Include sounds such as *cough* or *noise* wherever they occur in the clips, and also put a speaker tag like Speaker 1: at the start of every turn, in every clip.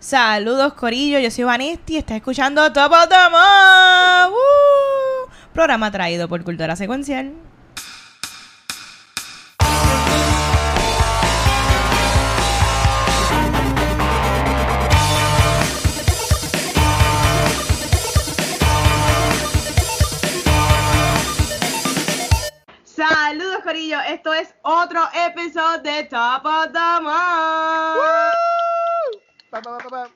Speaker 1: Saludos, Corillo. Yo soy Vanesti. Estás escuchando Top of the Month. ¡Woo! Programa traído por Cultura Secuencial. Saludos, Corillo. Esto es otro episodio de Top of the Month.
Speaker 2: Pa, pa, pa, pa.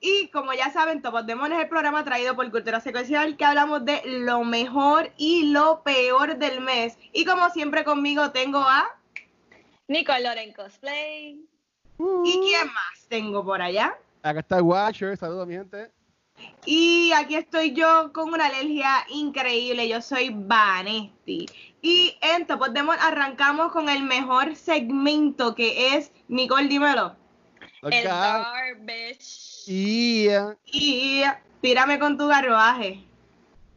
Speaker 1: Y como ya saben, Top of the Month es el programa traído por Cultura Secuencial que hablamos de lo mejor y lo peor del mes. Y como siempre conmigo tengo a...
Speaker 3: Nicole Loren Cosplay.
Speaker 1: ¿Y quién más tengo por allá?
Speaker 2: Acá está el Watcher, saludos mi gente.
Speaker 1: Y aquí estoy yo con una alergia increíble. Yo soy Vanesti. Y en Top of the Month arrancamos con el mejor segmento que es Nicole, dímelo.
Speaker 3: El
Speaker 2: Acá.
Speaker 3: garbage.
Speaker 2: Y
Speaker 1: Y tírame con tu garbaje.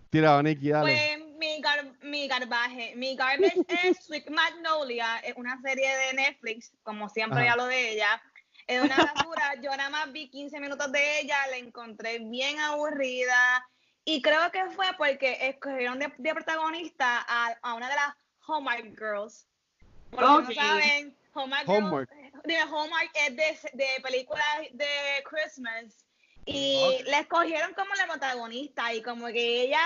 Speaker 2: tira dale.
Speaker 3: Pues mi, gar- mi garbaje, mi garbage *laughs* es Sweet Magnolia, es una serie de Netflix, como siempre
Speaker 2: Ajá.
Speaker 3: ya lo de ella. Es una basura, yo nada más vi 15 minutos de ella, la encontré bien aburrida y creo que fue porque escogieron de, de protagonista a, a una de las Hallmark Girls. Por
Speaker 1: Ok.
Speaker 3: si no saben, Hallmark,
Speaker 2: Hallmark.
Speaker 3: Girls, dime, Hallmark es de, de películas de Christmas y
Speaker 2: Ok.
Speaker 3: la escogieron como la protagonista y como que ella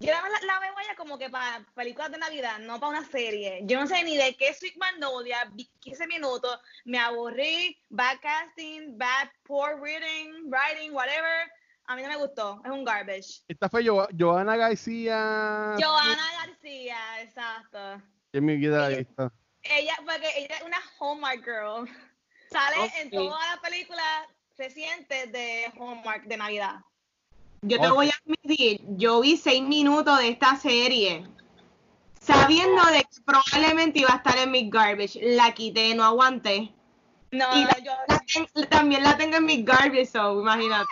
Speaker 3: yo la, la veo ella como que para películas de Navidad, no para una serie. Yo no sé ni de qué Sweet Magnolia, vi 15 minutos, me aburrí, bad casting, bad poor reading, writing, whatever. A mí no me gustó, es un garbage.
Speaker 2: Esta fue Jo- Joana García.
Speaker 3: Joana García, exacto.
Speaker 2: En mi vida visto
Speaker 3: ella, porque ella es una Hallmark girl. *laughs* Sale okay.
Speaker 1: en
Speaker 3: toda la película reciente de Hallmark de Navidad.
Speaker 1: Yo te voy a admitir, yo vi seis minutos de esta serie. Sabiendo de que probablemente iba a estar en mi garbage, la quité, no aguanté.
Speaker 3: No, yo...
Speaker 1: También la tengo en mi garbage, so imagínate.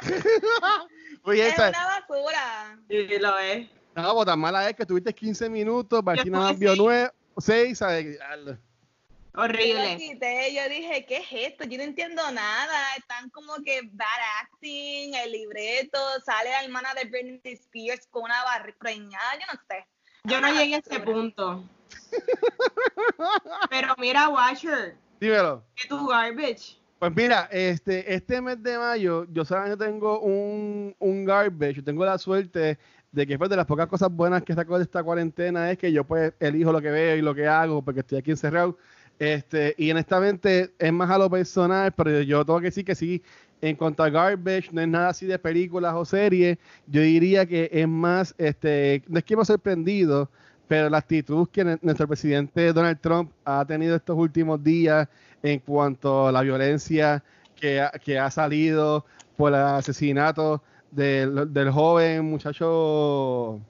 Speaker 1: *laughs*
Speaker 2: Oye,
Speaker 3: es
Speaker 2: esa...
Speaker 3: una basura.
Speaker 1: Sí, lo es.
Speaker 2: No, pues tan mala es que tuviste 15 minutos,
Speaker 1: Vaginas
Speaker 2: vio 9,
Speaker 1: seis.
Speaker 2: 9, 6, ¿sabes? Diablo.
Speaker 3: Yo
Speaker 1: Horrible.
Speaker 3: quité, yo dije, ¿qué es esto? Yo no entiendo nada. Están como que bad acting, el libreto, sale la hermana de Britney Spears con una barra preñada, yo no sé.
Speaker 1: Yo no llegué a ese punto. *laughs* Pero mira, Watcher,
Speaker 2: Dímelo.
Speaker 1: que tu garbage.
Speaker 2: Pues mira, este, este mes de mayo yo solamente tengo un, un garbage, yo tengo la suerte de que pues de las pocas cosas buenas que saco de esta cuarentena es que yo pues elijo lo que veo y lo que hago porque estoy aquí encerrado. Este, y honestamente es más a lo personal, pero yo tengo que decir que sí, en cuanto a garbage, no es nada así de películas o series, yo diría que es más, este, no es que hemos sorprendido, pero la actitud que nuestro presidente Donald Trump ha tenido estos últimos días en cuanto a la violencia que ha, que ha salido por el asesinato del, del joven muchacho,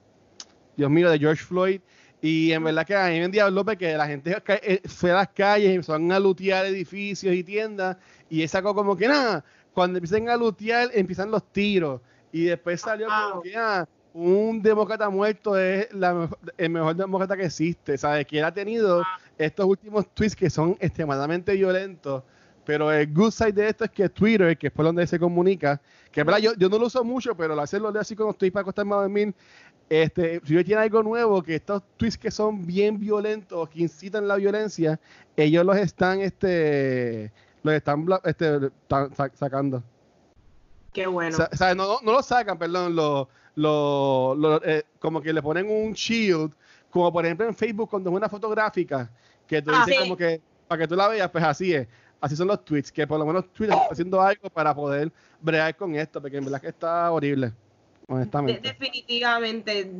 Speaker 2: Dios mío, de George Floyd. Y en verdad que a mí me López que la gente eh, fue a las calles y empezaron a lutear edificios y tiendas y él sacó como que nada, cuando empiezan a lutear empiezan los tiros y después salió como que ah, un demócrata muerto es la, el mejor demócrata que existe, ¿sabes? Que él ha tenido estos últimos tweets que son extremadamente violentos, pero el good side de esto es que Twitter, que es por donde se comunica, que es verdad, yo, yo no lo uso mucho, pero lo hacerlo leo así cuando estoy para acostarme a dormir, este, si yo tiene algo nuevo, que estos tweets que son bien violentos, que incitan la violencia, ellos los están, este, los están, este, sacando.
Speaker 1: Qué bueno.
Speaker 2: O sea, no, no lo sacan, perdón, lo, lo, lo, eh, como que le ponen un shield, como por ejemplo en Facebook cuando es una fotográfica, que tú
Speaker 1: Ah,
Speaker 2: dices
Speaker 3: sí.
Speaker 2: como que, para que tú la veas, pues así es. Así son los tweets, que por lo menos Twitter está haciendo algo para poder bregar con esto, porque en verdad que está horrible,
Speaker 1: De-
Speaker 2: honestamente.
Speaker 1: definitivamente,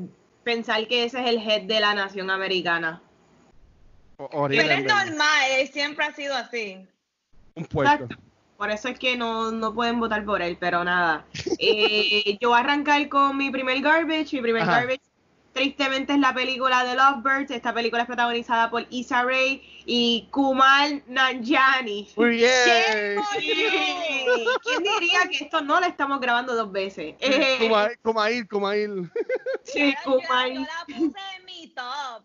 Speaker 1: pensar que ese es el head de la nación americana.
Speaker 2: O-
Speaker 3: Pero
Speaker 2: horrible.
Speaker 3: es normal, él siempre ha sido así.
Speaker 2: Un.
Speaker 1: Exacto. Por eso es que no, no pueden votar por él, pero nada. *laughs* Eh, yo voy a arrancar con mi primer garbage. Mi primer
Speaker 2: Ajá.
Speaker 1: garbage, tristemente, es la película de Lovebirds. Esta película es protagonizada por Issa Rae y Kumal Nanjiani.
Speaker 2: Muy bien. *laughs*
Speaker 1: ¿Quién diría que esto no lo estamos grabando dos veces? Eh,
Speaker 2: como a ir.
Speaker 1: sí,
Speaker 3: la- yo la puse en mi top.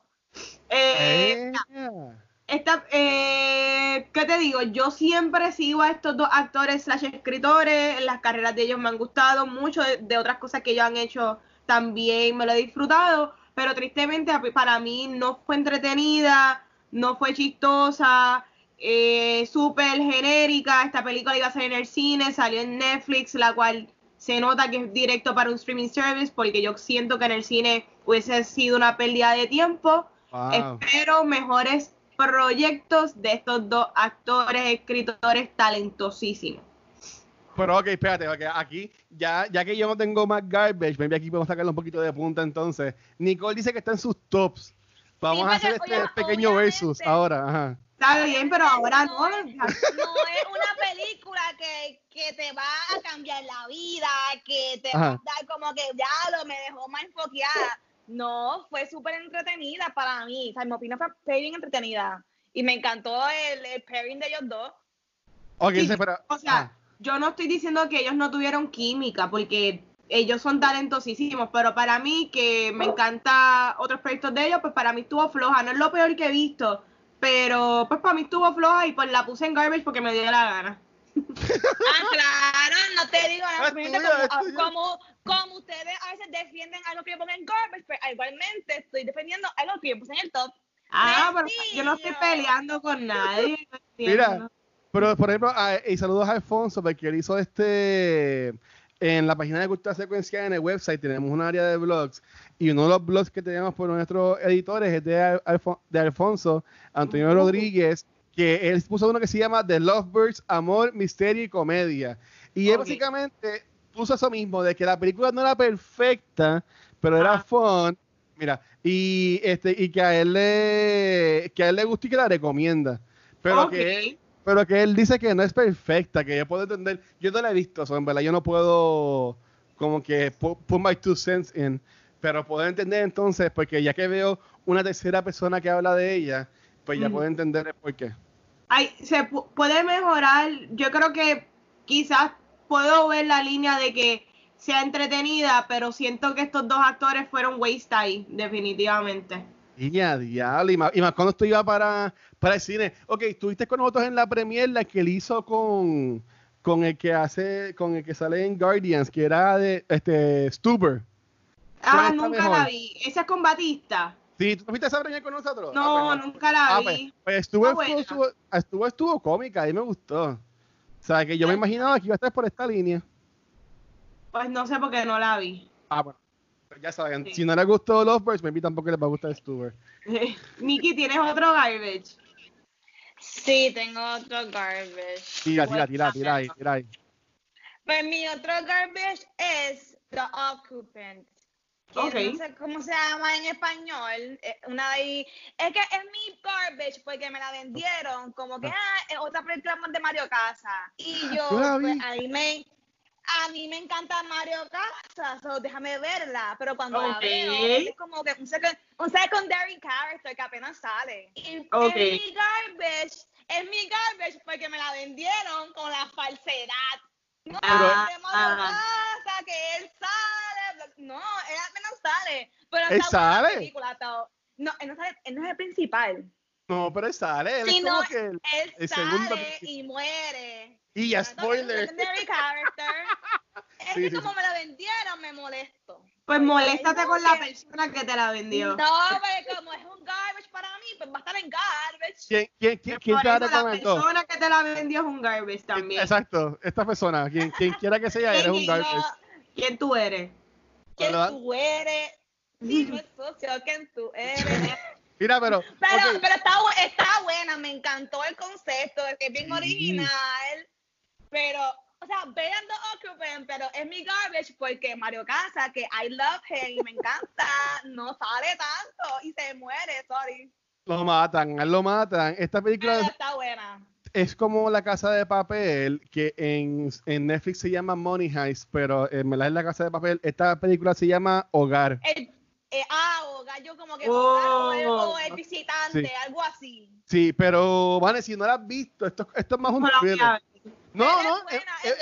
Speaker 1: Eh,
Speaker 2: Eh.
Speaker 1: esta, eh, ¿qué te digo? Yo siempre sigo a estos dos actores slash escritores, las carreras de ellos me han gustado mucho, de, de otras cosas que ellos han hecho también me lo he disfrutado, pero tristemente para mí no fue entretenida, no fue chistosa, eh, súper genérica. Esta película iba a salir en el cine, salió en Netflix, la cual se nota que es directo para un streaming service, porque yo siento que en el cine hubiese sido una pérdida de tiempo. Espero mejores proyectos de estos dos actores, escritores talentosísimos.
Speaker 2: Pero ok, espérate, porque aquí, ya, ya que yo no tengo más garbage, maybe aquí podemos sacarle un poquito de punta entonces. Nicole dice que está en sus tops. Vamos a hacer este pequeño versus ahora. Ajá.
Speaker 1: Está bien, pero ahora no.
Speaker 3: No, es una película que, que, te va a cambiar la vida, que te va a dar como que ya lo me dejó más enfoqueada. No, fue súper entretenida para mí. O sea, mi opinión fue bien entretenida. Y me encantó el, pairing de ellos dos.
Speaker 2: Ok, pero,
Speaker 1: o sea, ah. Yo no estoy diciendo que ellos no tuvieron química, porque ellos son talentosísimos, pero para mí, que me encanta otros proyectos de ellos, pues para mí estuvo floja. No es lo peor que he visto, pero pues para mí estuvo floja y pues la puse en garbage porque me dio la gana. *laughs*
Speaker 3: ah, claro, no te digo nada. Como, como, ustedes a veces defienden algo que yo pongo en garbage, pues igualmente estoy defendiendo algo que yo puse en el top.
Speaker 1: Ah, pero yo no estoy peleando con nadie.
Speaker 2: Mira, pero por ejemplo, y saludos a Alfonso, porque él hizo este en la página de Cultura Secuencial en el website tenemos un área de blogs y uno de los blogs que tenemos por nuestros editores es de, de Alfonso Antonio Rodríguez, que él puso uno que se llama The Lovebirds, Amor, Misterio y Comedia. Y él básicamente puso eso mismo, de que la película no era perfecta, pero era fun. Mira, y este, y que a él le, que a él le gusta y que la recomienda. Pero que él, pero que él dice que no es perfecta, que yo puedo entender, yo no la he visto, en verdad yo no puedo como que put, my two cents in, pero puedo entender entonces, porque ya que veo una tercera persona que habla de ella, pues ya puedo entender el por qué.
Speaker 1: Ay, se puede mejorar, yo creo que quizás puedo ver la línea de que sea entretenida, pero siento que estos dos actores fueron waste ahí, definitivamente.
Speaker 2: Ya, diablo, y más, y más cuando esto iba para, para el cine. Ok, estuviste con nosotros en la premier, la que él hizo con, con el que hace, con el que sale en Guardians, que era de este Stuber.
Speaker 1: Ah, nunca la vi. Esa es con Batista.
Speaker 2: Sí, ¿tú fuiste a esa premier con nosotros?
Speaker 1: No, ah, pues, nunca la ah, pues, vi.
Speaker 2: Pues, estuvo, estuvo, estuvo, estuvo, cómica, a mí me gustó. O sea, que yo me imaginaba que iba a estar por esta línea.
Speaker 1: Pues no sé por qué no la vi.
Speaker 2: Ah, bueno. Ya saben, si no les gustó Lovebirds, maybe tampoco les va a gustar Stuber. *laughs*
Speaker 1: Nikki, ¿tienes otro garbage?
Speaker 3: Sí, tengo otro garbage.
Speaker 2: Tira, tira, tira, tira ahí, tira ahí.
Speaker 3: Pues mi otro garbage es The Occupant. Okay. No sé cómo se llama en español. Eh, una ahí. Es que es mi garbage porque me la vendieron como que ah, es otra película de Mario Casa. Y yo, pues, ahí me a mí me encanta Mario Casas, so déjame verla, pero cuando la veo es como que un, secondary character que apenas sale. Y es mi garbage, es mi garbage porque me la vendieron con la falsedad. No, ah, de Mario Casas, que él sale, no, él apenas sale. Pero
Speaker 2: ¿Él sale?
Speaker 3: película, no, él no, sale, él no es el principal.
Speaker 2: No, pero él sale, él
Speaker 3: es
Speaker 2: como
Speaker 3: que el, él el sale segundo... y muere.
Speaker 2: Y ya spoiler.
Speaker 3: Que como me la vendieron, me molesto.
Speaker 1: Pues moléstate con la persona que te la vendió.
Speaker 3: No, pero como es un garbage para mí, pues va a estar en garbage.
Speaker 2: ¿Quién, quién, quién, quién
Speaker 1: te la recomendó? La persona que te la vendió es un garbage también.
Speaker 2: Exacto, esta persona, quien, quien quiera que sea, eres un garbage.
Speaker 1: ¿Quién tú eres?
Speaker 3: ¿Quién tú eres? *laughs* Dime, socio, ¿quién tú eres?
Speaker 2: Mira, pero. *laughs*
Speaker 3: Pero, pero está, está, buena, me encantó el concepto, es que es bien original. Pero, o sea, vean The Occupant, pero es mi garbage porque Mario Casa, que I love him y me encanta, no sale tanto y se muere, sorry.
Speaker 2: Lo matan, lo matan. Esta película
Speaker 3: está buena.
Speaker 2: Es como La Casa de Papel, que en, en Netflix se llama Money Heist, pero en es La Casa de Papel. Esta película se llama Hogar.
Speaker 3: El, eh, ah, Hogar, yo como que oh, Hogar o el, visitante, algo así.
Speaker 2: Sí, pero, vale, si no la has visto, esto, esto es más un thriller. No, no,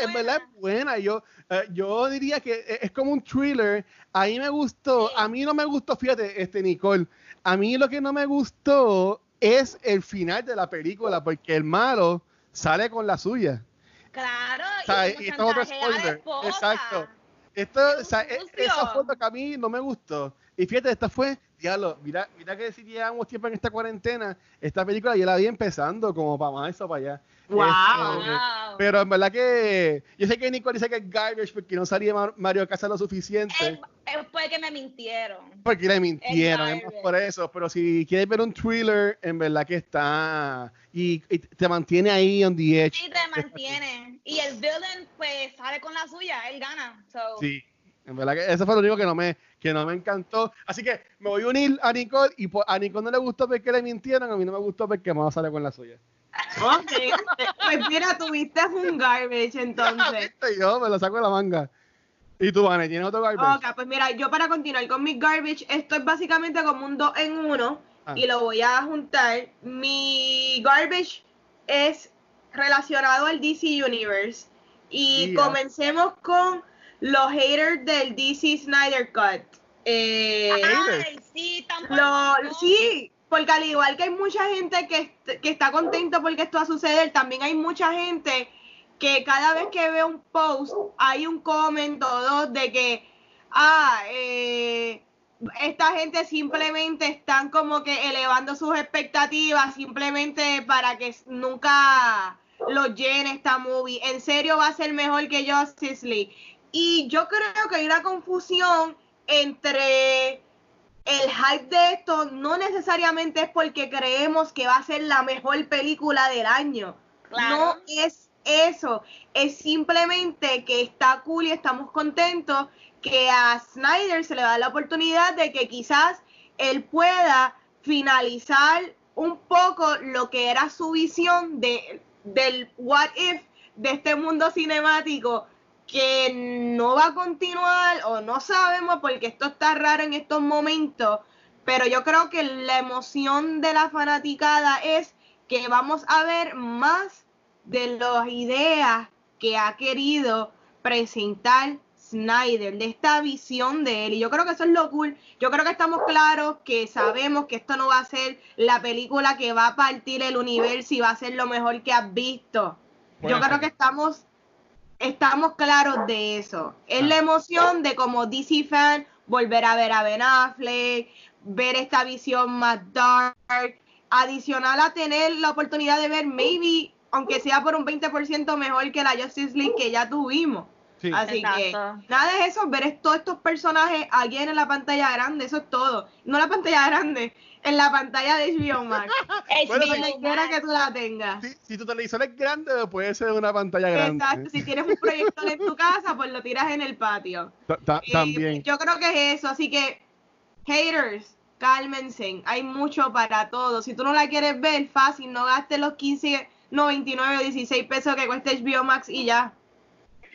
Speaker 2: en verdad es buena. Yo, eh, yo diría que e, es como un thriller. A mí me gustó, a mí no me gustó, fíjate, este Nicole, a mí lo que no me gustó es el final de la película, porque el malo sale con la suya.
Speaker 3: Claro,
Speaker 2: O sea,
Speaker 3: y,
Speaker 2: y esto es otro spoiler. Exacto. Esto, o sea, e- esa foto que a mí no me gustó. Y fíjate, esta fue, diablo, mira, mira que si llevamos tiempo en esta cuarentena, esta película ya la vi empezando como para marzo, para allá.
Speaker 1: Wow.
Speaker 2: Este,
Speaker 3: Wow.
Speaker 2: pero en verdad que yo sé que Nicole dice que es garbage porque no salía Mar- Mario Casas lo suficiente.
Speaker 3: Es, es porque me mintieron.
Speaker 2: Porque le mintieron, es más
Speaker 3: garbage.
Speaker 2: por eso. Pero si quieres ver un thriller, en verdad que está. Y, y te mantiene ahí on the edge.
Speaker 3: Sí, te mantiene. Y el villain, pues, sale con la suya, él gana. So,
Speaker 2: Sí. En verdad que eso fue lo único que no me, que no me encantó. Así que me voy a unir a Nicole. Y por- a Nicole no le gustó porque le mintieron. A mí no me gustó porque no sale con la suya. *laughs*
Speaker 1: Ok. Pues mira, tuviste un garbage entonces. *laughs*
Speaker 2: Yo me lo saco de la manga. ¿Y tú, Vane, tienes otro garbage?
Speaker 1: Ok, pues mira, yo para continuar con mi garbage, esto es básicamente como un 2 en 1
Speaker 2: Ah.
Speaker 1: y lo voy a juntar. Mi garbage es relacionado al DC Universe y
Speaker 2: Yeah.
Speaker 1: comencemos con los haters del DC Snyder Cut. Eh,
Speaker 3: Ay, sí, tampoco.
Speaker 1: lo, sí, porque al igual que hay mucha gente que, que está contento porque esto va a suceder, también hay mucha gente que cada vez que ve un post hay un comment o dos de que, ah, eh, esta gente simplemente están como que elevando sus expectativas simplemente para que nunca lo llene esta movie. En serio va a ser mejor que Justice League. Y yo creo que hay una confusión entre el hype de esto no necesariamente es porque creemos que va a ser la mejor película del año.
Speaker 3: Claro.
Speaker 1: No es eso. Es simplemente que está cool y estamos contentos que a Snyder se le da la oportunidad de que quizás él pueda finalizar un poco lo que era su visión de, del what if de este mundo cinemático que no va a continuar o no sabemos porque esto está raro en estos momentos, pero yo creo que la emoción de la fanaticada es que vamos a ver más de las ideas que ha querido presentar Snyder, de esta visión de él. Y yo creo que eso es lo cool. Yo creo que estamos claros que sabemos que esto no va a ser la película que va a partir el universo y va a ser lo mejor que has visto. Yo creo que estamos estamos claros de eso. Es
Speaker 2: Ah.
Speaker 1: la emoción de como DC fan volver a ver a Ben Affleck, ver esta visión más dark, adicional a tener la oportunidad de ver maybe, aunque sea por un 20% mejor que la Justice League que ya tuvimos.
Speaker 2: Sí.
Speaker 1: Así que nada de eso, ver todos estos personajes aquí en la pantalla grande, eso es todo. No la pantalla grande, en la pantalla de HBO Max. *laughs*
Speaker 2: Bueno,
Speaker 1: donde quiera que tú la tengas.
Speaker 2: Si, si tu televisor es grande, puede ser una pantalla grande.
Speaker 1: Exacto, si tienes un proyector en tu casa, pues lo tiras en el patio.
Speaker 2: Ta- ta-
Speaker 1: Eh,
Speaker 2: También.
Speaker 1: yo creo que es eso, así que haters, cálmense, hay mucho para todos. Si tú no la quieres ver, fácil, no gastes los 15, no 29 o 16 pesos que cuesta HBO Max y ya.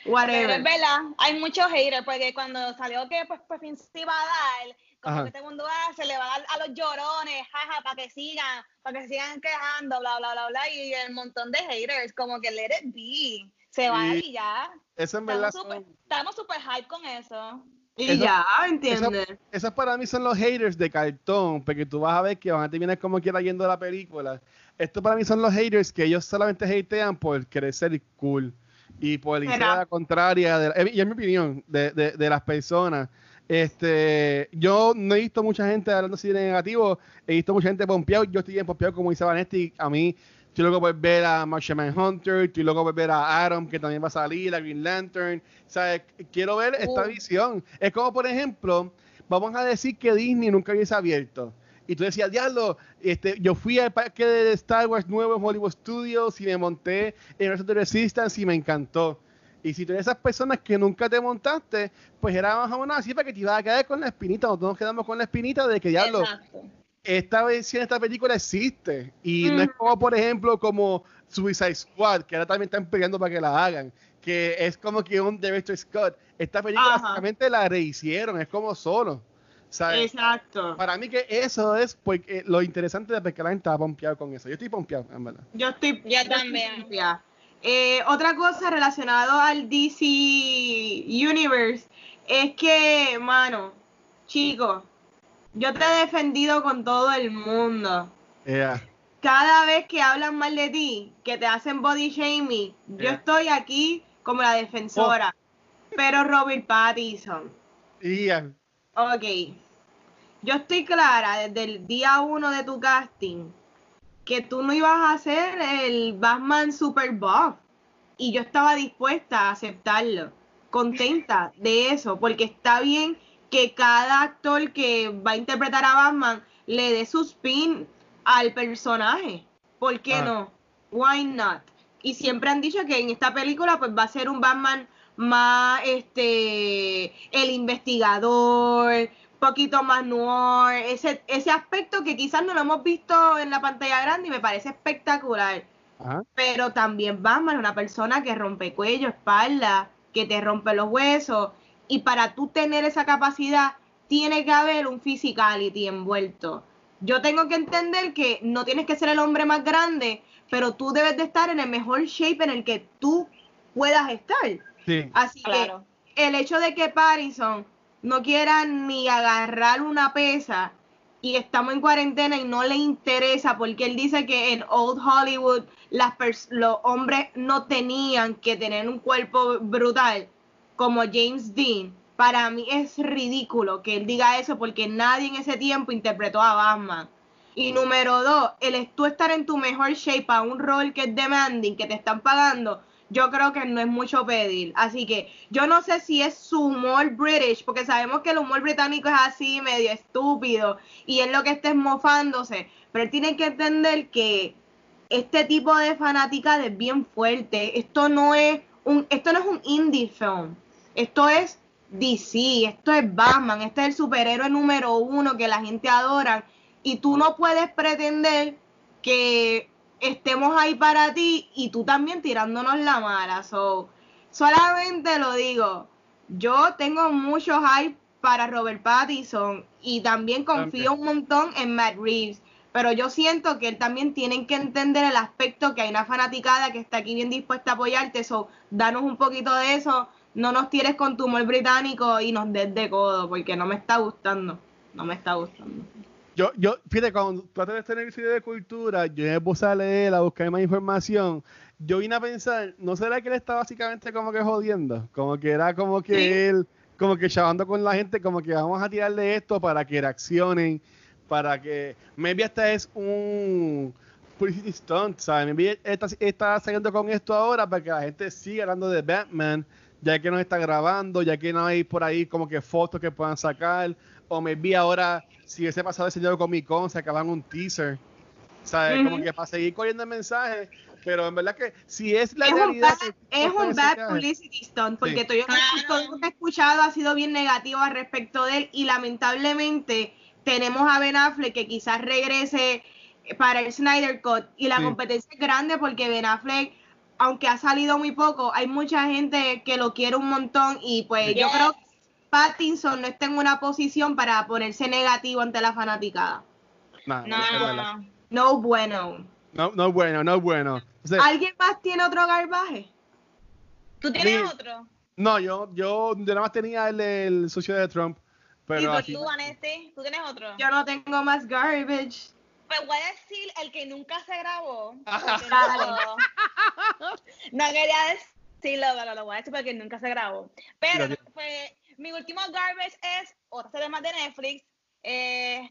Speaker 3: Pero
Speaker 1: Whatever.
Speaker 3: es verdad, hay muchos haters, porque cuando salió que pues, pues fin se iba a dar, como
Speaker 2: Ajá.
Speaker 3: que todo el mundo ah, se le va a dar a los llorones, jaja, para que sigan, para que sigan quejando, bla, bla, bla, bla, y el montón de haters, como que let it be, se va
Speaker 2: Sí.
Speaker 3: y ya.
Speaker 2: Eso en verdad
Speaker 3: Estamos súper
Speaker 2: son-
Speaker 3: estamos super hype con eso.
Speaker 1: y
Speaker 2: eso-
Speaker 1: ya, ¿entiendes?
Speaker 2: Esos para mí son los haters de cartón, porque tú vas a ver que van a terminar como quiera yendo la película. Esto para mí son los haters que ellos solamente hatean por querer ser cool y a la contraria, de, eh, y es mi opinión, de, de- de las personas. Este, yo no he visto mucha gente hablando así de negativo, he visto mucha gente pompeado, yo estoy bien pompeado como dice Vanetti, a mí estoy loco por ver a Martian Hunter, estoy loco por ver a Adam que también va a salir, a Green Lantern, ¿sabes? Quiero ver esta
Speaker 3: Uh.
Speaker 2: visión. Es como por ejemplo, vamos a decir que Disney nunca hubiese abierto. Y tú decías, diablo, este, yo fui al parque de Star Wars nuevo en Hollywood Studios y me monté en the Resistance y me encantó. Y si tú eres esas personas que nunca te montaste, pues era más o menos así para que te ibas a quedar con la espinita. Nosotros nos quedamos con la espinita de que, diablo,
Speaker 3: Exacto.
Speaker 2: esta versión esta película existe. Y no es
Speaker 1: Mm.
Speaker 2: como, por ejemplo, como Suicide Squad, que ahora también están peleando para que la hagan. Que es como que un Director Scott. Esta película
Speaker 1: Ajá.
Speaker 2: básicamente la rehicieron, es como solo. ¿Sabes?
Speaker 1: Exacto.
Speaker 2: Para mí que eso es porque lo interesante de porque la gente estaba pompeado con eso. Yo estoy pompeado, en verdad.
Speaker 1: Yo estoy.
Speaker 3: Yo
Speaker 1: estoy
Speaker 3: también.
Speaker 1: Eh, otra cosa relacionada al DC Universe es que, mano, chicos, yo te he defendido con todo el mundo.
Speaker 2: Yeah.
Speaker 1: cada vez que hablan mal de ti, que te hacen body shaming, yo
Speaker 2: Yeah.
Speaker 1: estoy aquí como la defensora. Pero Robert Pattinson,
Speaker 2: Y ya,
Speaker 1: ok, yo estoy clara desde el día uno de tu casting que tú no ibas a ser el Batman Super Buff. Y yo estaba dispuesta a aceptarlo, contenta de eso, porque está bien que cada actor que va a interpretar a Batman le dé su spin al personaje. ¿Por qué
Speaker 2: Ah.
Speaker 1: no? Why not? Y siempre han dicho que en esta película pues va a ser un Batman más este el investigador, poquito más noir, ese, ese aspecto que quizás no lo hemos visto en la pantalla grande y me parece espectacular.
Speaker 2: ajá.
Speaker 1: Pero también Batman es una persona que rompe cuello, espalda, que te rompe los huesos. Y para tú tener esa capacidad, tiene que haber un physicality envuelto. Yo tengo que entender que no tienes que ser el hombre más grande, pero tú debes de estar en el mejor shape en el que tú puedas estar.
Speaker 2: Sí.
Speaker 1: Así
Speaker 3: Claro.
Speaker 1: que el hecho de que Pattinson no quiera ni agarrar una pesa y estamos en cuarentena y no le interesa porque él dice que en Old Hollywood las los hombres no tenían que tener un cuerpo brutal como James Dean. Para mí es ridículo que él diga eso porque nadie en ese tiempo interpretó a Batman. Y número dos, el es- tú estar en tu mejor shape a un rol que es demanding, que te están pagando, yo creo que no es mucho pedir. Así que yo no sé si es su humor british, porque sabemos que el humor británico es así, medio estúpido, y es lo que está mofándose. Pero él tiene que entender que este tipo de fanaticada es bien fuerte. Esto no es un, esto no es un indie film. Esto es DC, esto es Batman, este es el superhéroe número uno que la gente adora. Y tú no puedes pretender que estemos ahí para ti y tú también tirándonos la mala. So, solamente lo digo, yo tengo mucho hype para Robert Pattinson y también confío un montón en Matt Reeves. Pero yo siento que él también tienen que entender el aspecto que hay una fanaticada que está aquí bien dispuesta a apoyarte. So, danos un poquito de eso. No nos tires con tu humor británico y nos des de codo, porque no me está gustando. No me está gustando.
Speaker 2: Yo, yo, fíjate, cuando traté de tener el sitio de cultura, yo me puse a leer, a buscar más información. Yo vine a pensar, ¿no será que él está básicamente como que jodiendo? Como que era como que
Speaker 1: Sí.
Speaker 2: él, como que chavando con la gente, como que vamos a tirarle esto para que reaccionen, para que, maybe hasta es un publicity stunt, ¿sabes? Maybe está, está saliendo con esto ahora para que la gente siga hablando de Batman, ya que no está grabando, ya que no hay por ahí como que fotos que puedan sacar, o maybe ahora, si ese pasado ese Comic Con, se acaban un teaser, ¿sabes? Como
Speaker 1: Ujú.
Speaker 2: que para seguir corriendo el mensaje, pero en verdad que si es la
Speaker 1: es un
Speaker 2: realidad...
Speaker 1: bad,
Speaker 2: que-
Speaker 1: es
Speaker 2: que
Speaker 1: un bad publicity stunt, porque
Speaker 2: Sí.
Speaker 1: todo, yo-
Speaker 3: Claro.
Speaker 1: todo lo que he escuchado ha sido bien negativo al respecto de él y lamentablemente tenemos a Ben Affleck que quizás regrese para el Snyder Cut y la
Speaker 2: Sí.
Speaker 1: competencia es grande porque Ben Affleck aunque ha salido muy poco, hay mucha gente que lo quiere un montón y pues yo creo que Pattinson no está en una posición para ponerse negativo ante la fanaticada.
Speaker 2: Nah,
Speaker 3: No,
Speaker 2: es
Speaker 3: no, no.
Speaker 1: No bueno.
Speaker 2: No, no es bueno, no es bueno.
Speaker 1: ¿Alguien más tiene otro garbaje?
Speaker 3: ¿Tú tienes
Speaker 2: Mi-
Speaker 3: otro?
Speaker 2: no, yo, yo, yo nada más tenía el, el socio de Trump, pero
Speaker 3: ¿Y tú,
Speaker 2: así-
Speaker 3: tú, Vanesti? ¿Tú tienes otro?
Speaker 1: Yo no tengo más garbage.
Speaker 3: Pues voy a decir el que nunca se grabó. *laughs* no, quería decirlo, pero lo voy a decir porque nunca se grabó. Pero fue, mi último garbage es otra serie más de Netflix. eh,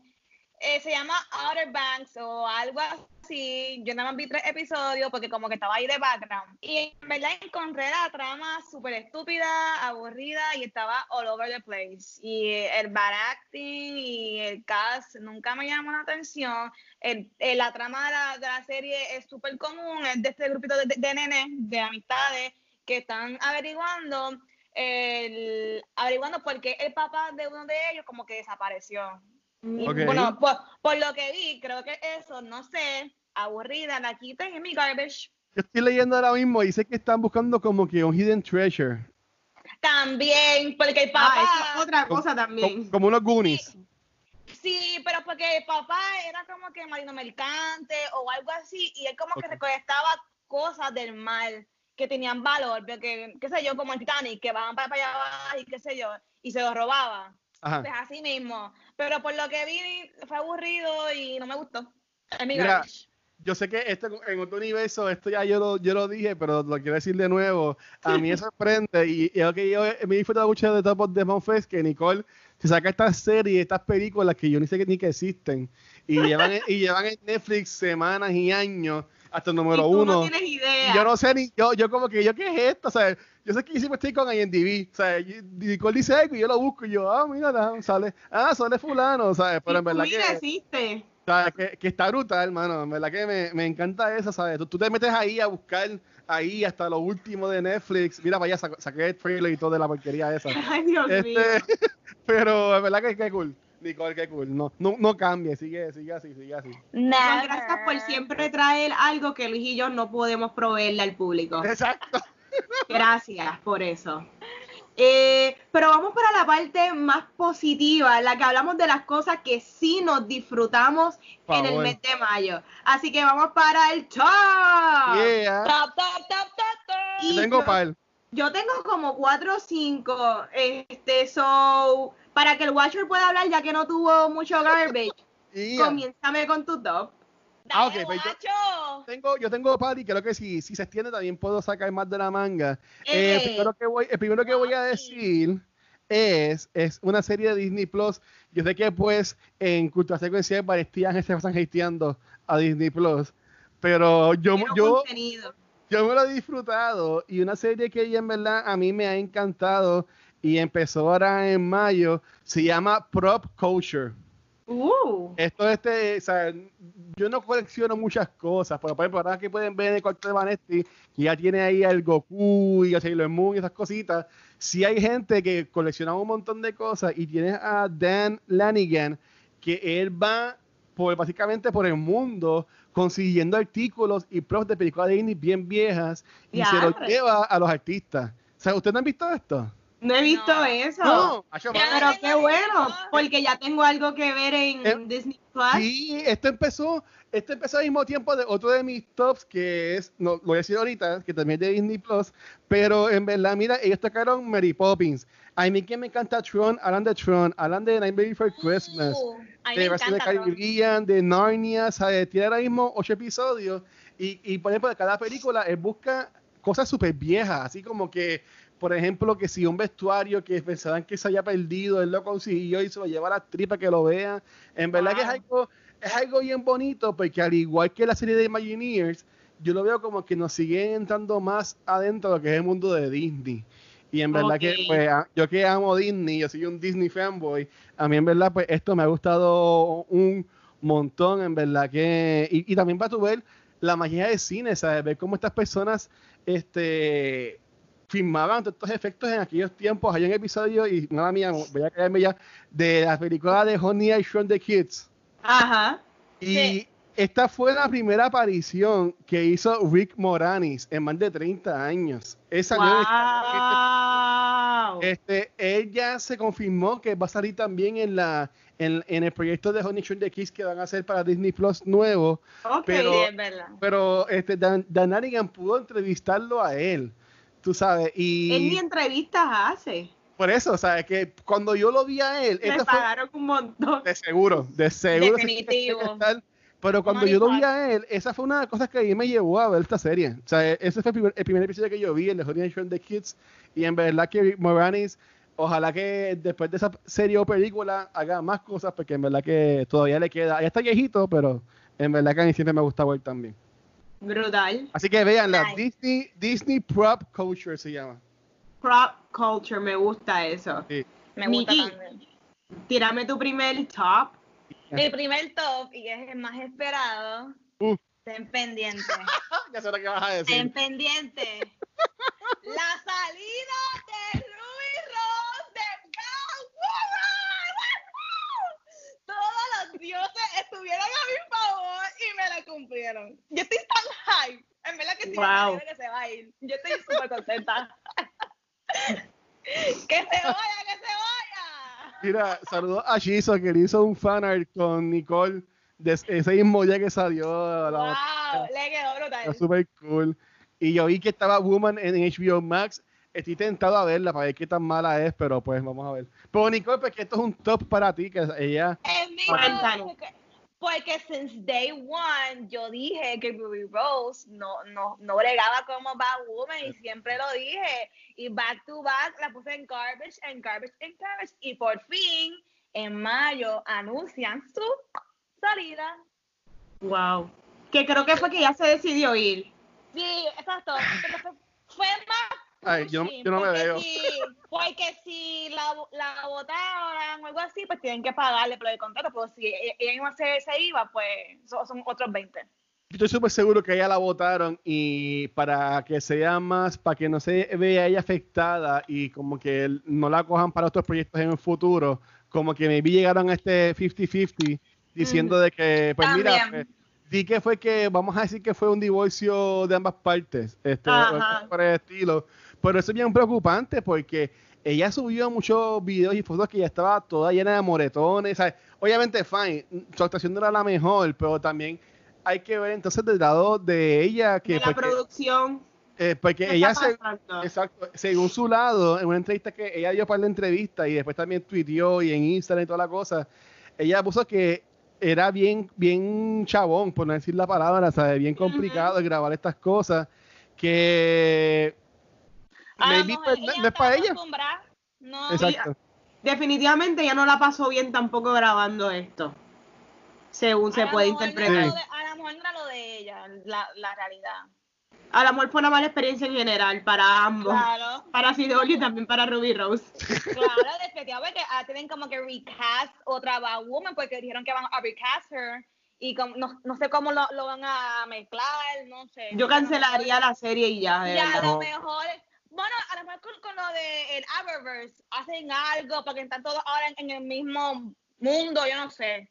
Speaker 3: eh, se llama Outer Banks o algo así. Yo nada más vi tres episodios porque como que estaba ahí de background. Y en verdad encontré la trama súper estúpida, aburrida y estaba all over the place. Y el bad acting y el cast nunca me llamó la atención. El- el- la trama de la, de la serie es súper común, es de este grupito de, de, de nenes, de amistades, que están averiguando, el, averiguando por qué el papá de uno de ellos como que desapareció. Y. Bueno, por, por lo que vi, creo que eso, no sé, aburrida, la quité en mi garbage.
Speaker 2: yo estoy leyendo ahora mismo y dice que están buscando como que un hidden treasure,
Speaker 3: También, porque el
Speaker 1: Ah,
Speaker 3: papá...
Speaker 1: eso es otra cosa también.
Speaker 2: como unos Goonies.
Speaker 3: Sí, pero porque el papá era como que marino mercante o algo así, y él como que recolectaba cosas del mar que tenían valor, porque, qué sé yo, como el Titanic, que van para allá abajo y qué sé yo, y se los robaba.
Speaker 2: Ajá.
Speaker 3: Pues así mismo. Pero por lo que vi, fue aburrido y no me gustó. Es mi
Speaker 2: Mira, yo sé que esto en otro universo, esto ya yo lo, yo lo dije, pero lo quiero decir de nuevo. A mí me *laughs* sorprende y, y que yo me he disfrutado mucho de Top of the Fest que Nicole se saca estas series, estas películas que yo ni sé que, ni que existen y llevan, y llevan en Netflix semanas y años hasta el número
Speaker 1: y tú
Speaker 2: uno.
Speaker 1: No tienes idea.
Speaker 2: Y yo no sé ni, yo, yo como que, yo qué es esto, o sea, yo sé que siempre estoy con IMDb, o sea, Nicole dice algo y yo lo busco y yo, ah, mira, sale, ah, sale fulano, ¿sabes? Pero en verdad
Speaker 1: mira,
Speaker 2: que...
Speaker 1: existe.
Speaker 2: ¿sabes? Que, que está brutal, hermano, en verdad que me, me encanta eso, ¿sabes? Tú, tú, te metes ahí a buscar ahí hasta lo último de Netflix, mira, vaya, saqué el trailer y todo de la porquería esa. *laughs*
Speaker 1: Ay, Dios
Speaker 2: este,
Speaker 1: mío. *laughs*
Speaker 2: pero en verdad que qué cool. Nicole, qué cool. No, no, no cambie, sigue, sigue así, sigue así.
Speaker 1: Muchas gracias por siempre traer algo que Luis y yo no podemos proveerle al público.
Speaker 2: Exacto. *laughs*
Speaker 1: Gracias por eso. Eh, pero vamos para la parte más positiva, la que hablamos de las cosas que sí nos disfrutamos en el mes de mayo. Así que vamos para el top.
Speaker 2: Yeah.
Speaker 3: Top, top, top, top, top.
Speaker 2: Y tengo par.
Speaker 1: Yo tengo como cuatro o cinco. Este, so, para que el Watcher pueda hablar, ya que no tuvo mucho garbage, *laughs*
Speaker 2: Yeah.
Speaker 1: comiénzame con tu top.
Speaker 2: Ah, ok,
Speaker 3: Dale,
Speaker 2: pues yo-. Tengo, yo tengo par y creo que si, si se extiende también puedo sacar más de la manga. Eh, el,
Speaker 1: Eh.
Speaker 2: primero que voy, el primero que voy a decir es, es una serie de Disney Plus. Yo sé que pues en Cultura Secuencial varios tías se están hateando a Disney Plus. Pero yo, yo,
Speaker 1: contenido.
Speaker 2: Yo me lo he disfrutado y una serie que en verdad a mí me ha encantado y empezó ahora en mayo, se llama Prop Culture.
Speaker 1: Uh,
Speaker 2: Esto este, o sea, yo no colecciono muchas cosas, pero por ejemplo, ahora que pueden ver en el corte de Vanetti, que ya tiene ahí al Goku y a Sailor Moon y esas cositas, sí hay gente que colecciona un montón de cosas y tienes a Dan Lanigan, que él va por básicamente por el mundo consiguiendo artículos y props de películas de Disney bien viejas y se los lleva a los artistas. O sea, ¿ustedes no han visto esto?
Speaker 1: no he visto
Speaker 3: No.
Speaker 1: eso.
Speaker 2: No.
Speaker 1: Pero qué bueno,
Speaker 3: No.
Speaker 1: porque ya tengo algo que ver en
Speaker 2: Eh,
Speaker 1: Disney Plus.
Speaker 2: Sí, esto empezó, esto empezó al mismo tiempo de otro de mis tops que es, no lo voy a decir ahorita, que también es de Disney Plus, pero en verdad, mira, ellos tocaron Mary Poppins. A mí que me encanta Tron, hablan de Tron, hablan de Nightmare Before Christmas,
Speaker 3: Uh, a mí
Speaker 2: de Versión de. Caribbean, de Narnia, ¿sabes? Tiene ahora mismo ocho episodios y, y por ejemplo, de cada película él busca cosas súper viejas, así como que, por ejemplo, que si un vestuario que pensaban que se había perdido, él lo consiguió y se lo lleva a la tripa que lo vean. En verdad que es algo, es algo bien bonito, porque al igual que la serie de Imagineers, yo lo veo como que nos siguen entrando más adentro de lo que es el mundo de Disney. Y en verdad que, pues, yo que amo Disney, yo soy un Disney fanboy, a mí en verdad, pues, esto me ha gustado un montón, en verdad que... Y, y también para tu ver la magia del cine, ¿sabes? Ver cómo estas personas, este filmaban todos estos efectos en aquellos tiempos. Hay un episodio, y nada mía, voy a caerme ya, de la película de Honey I Shrunk the Kids.
Speaker 1: Ajá.
Speaker 2: Y
Speaker 3: Sí.
Speaker 2: Esta fue la primera aparición que hizo Rick Moranis en más de 30 años. En-
Speaker 1: Wow.
Speaker 2: este, él ya se confirmó que va a salir también en la en, en el proyecto de Honey Shrunk the Kids que van a hacer para Disney Plus nuevo.
Speaker 1: ok.
Speaker 2: pero-
Speaker 3: es verdad.
Speaker 2: Pero este Dan, Dan pudo entrevistarlo a él, tú sabes, y
Speaker 1: Él ni entrevistas hace.
Speaker 2: por eso, sabes que cuando yo lo vi a él, fue
Speaker 1: pagaron un montón.
Speaker 2: de seguro, de seguro.
Speaker 3: Definitivo.
Speaker 2: Pero cuando yo lo vi a él, esa fue una de las cosas que a mí me llevó a ver esta serie. O sea, ese fue el primer, el primer episodio que yo vi, el de Honey I Shrunk the Kids, y en verdad que Rick Moranis, ojalá que después de esa serie o película haga más cosas, porque en verdad que todavía le queda, ya está viejito, pero en verdad que a mí siempre me gusta ver también.
Speaker 1: Brutal.
Speaker 2: Así que vean, la. Disney, Disney Prop Culture se llama.
Speaker 1: Prop culture, me gusta eso.
Speaker 2: Sí.
Speaker 3: Me gusta
Speaker 1: Miki.
Speaker 3: también.
Speaker 1: Tírame tu primer top.
Speaker 3: Mi primer top, y es el más esperado,
Speaker 2: Uh.
Speaker 3: estén pendientes. *laughs*
Speaker 2: ya sé lo que vas a
Speaker 3: Estén
Speaker 2: decir.
Speaker 3: pendientes. La salida de Ruby Rose de Catwoman. Todos los dioses estuvieron a mi favor y me la cumplieron. Yo estoy tan hype. En verdad que sí,
Speaker 1: Wow.
Speaker 3: que se va a ir. Yo estoy súper contenta. *laughs* que se vaya, que se vaya.
Speaker 2: Mira, saludos a Shizo que le hizo un fanart con Nicole de ese mismo día que salió la
Speaker 3: Wow, le quedó
Speaker 2: Está
Speaker 3: brutal.
Speaker 2: súper cool. Y yo vi que estaba Woman en HBO Max. Estoy tentado a verla para ver qué tan mala es, pero pues vamos a ver. Pero Nicole, porque esto es un top para ti, que ella...
Speaker 3: Es top. Porque since day one yo dije que Ruby Rose no, no, no bregaba como Bad Woman y siempre lo dije. Y back to back la puse en garbage, en garbage, en garbage. Y por fin, en mayo, anuncian su salida.
Speaker 1: Wow. Que creo que fue que ya se decidió ir.
Speaker 3: Sí, exacto. Fue, fue más
Speaker 2: Ay, yo,
Speaker 3: pushing,
Speaker 2: yo no me
Speaker 3: porque
Speaker 2: veo.
Speaker 3: Si, porque si la, la votaran o algo así, pues tienen que pagarle por el contrato. Pero si e- ella iba a ser, se iba, pues son, son otros 20.
Speaker 2: Yo estoy súper seguro que ella la votaron y para que sea más, para que no se vea ella afectada y como que no la cojan para otros proyectos en el futuro, como que maybe llegaron a este 50-50 diciendo de que, pues mira,
Speaker 3: También.
Speaker 2: pues, di que fue que, vamos a decir que fue un divorcio de ambas partes, este, por el estilo, pero eso es bien preocupante porque ella subió muchos videos y fotos que ya estaba toda llena de moretones, ¿sabes? obviamente fine, su actuación no era la mejor, pero también hay que ver entonces del lado de ella que
Speaker 1: de la
Speaker 2: porque,
Speaker 1: producción.
Speaker 2: eh, porque
Speaker 1: ¿Qué
Speaker 2: ella se, exacto, según su lado en una entrevista que ella dio para la entrevista y después también tuiteó y en Instagram y toda la cosa ella puso que era bien bien chabón por no decir la palabra ¿sabes? bien complicado grabar estas cosas que
Speaker 3: A la
Speaker 2: maybe, pues, no-
Speaker 3: ella
Speaker 2: no es para ella
Speaker 3: No,
Speaker 2: exacto
Speaker 1: Definitivamente ya no la pasó bien tampoco grabando esto. Según
Speaker 3: a
Speaker 1: se puede
Speaker 3: no
Speaker 1: interpretar.
Speaker 3: lo de- a la mujer no era lo de ella, la, la realidad.
Speaker 1: A lo mejor fue una mala experiencia en general para ambos.
Speaker 3: Claro.
Speaker 1: Para CW y también para Ruby Rose.
Speaker 3: Claro, *laughs* definitivamente ah, tienen como que recast otra Woman porque dijeron que van a recast her y como, no, no sé cómo lo, lo van a mezclar, no sé.
Speaker 1: Yo cancelaría la serie y ya, de
Speaker 3: Y a lo
Speaker 2: No.
Speaker 3: mejor, bueno, a lo mejor con, con lo de el Eververse hacen algo porque están todos ahora en, en el mismo mundo, yo no sé.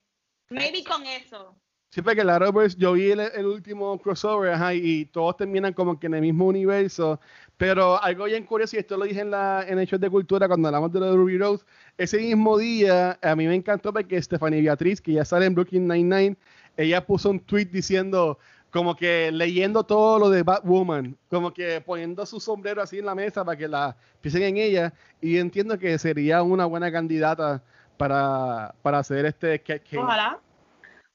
Speaker 3: Maybe con eso.
Speaker 2: Siempre que la Roberts, yo vi el, el último crossover, ajá, y todos terminan como que en el mismo universo. Pero algo bien curioso, y esto lo dije en, la, en Hechos de Cultura cuando hablamos de lo de Ruby Rose, ese mismo día a mí me encantó porque Stephanie Beatriz, que ya sale en Brooklyn Nine-Nine, ella puso un tweet diciendo, como que leyendo todo lo de Batwoman, como que poniendo su sombrero así en la mesa para que la piensen en ella, y entiendo que sería una buena candidata para, para hacer este Cat Case.
Speaker 1: Ojalá.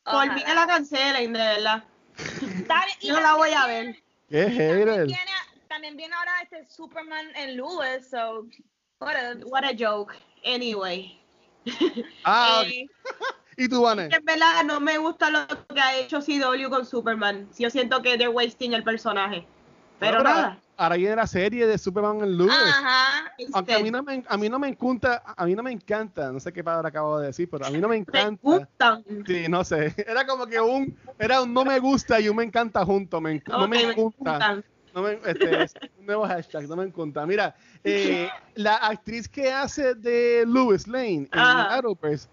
Speaker 1: Por
Speaker 3: Ojalá.
Speaker 1: mí que la cancelen, de verdad. *laughs* *laughs* Yo la voy a
Speaker 3: también
Speaker 1: ver.
Speaker 2: Qué
Speaker 3: También
Speaker 2: hater.
Speaker 3: viene, también viene ahora este Superman en Lewis, so whatever.
Speaker 1: What a joke. Anyway. *laughs*
Speaker 2: Ah,
Speaker 1: Eh, *laughs*
Speaker 2: ¿y tú, Vane?
Speaker 1: en verdad no me gusta lo que ha hecho CW con Superman. Yo siento que they're wasting el personaje. Pero
Speaker 2: Bueno,
Speaker 1: nada.
Speaker 2: Ahora viene la serie de Superman en Lewis.
Speaker 3: Ajá.
Speaker 2: Aunque a mí no me, a mí no me encanta, a mí no me encanta, no sé qué palabra acabo de decir, pero a mí no me *laughs*
Speaker 1: Me
Speaker 2: encanta.
Speaker 1: gustan.
Speaker 2: Sí, no sé. Era como que un, era un no me gusta y un me encanta junto. Me, enc- no me
Speaker 1: me
Speaker 2: gusta. No me, este, es un nuevo hashtag, no me encanta. Mira, eh, *laughs* la actriz que hace de Lewis Lane en. Arrowverse,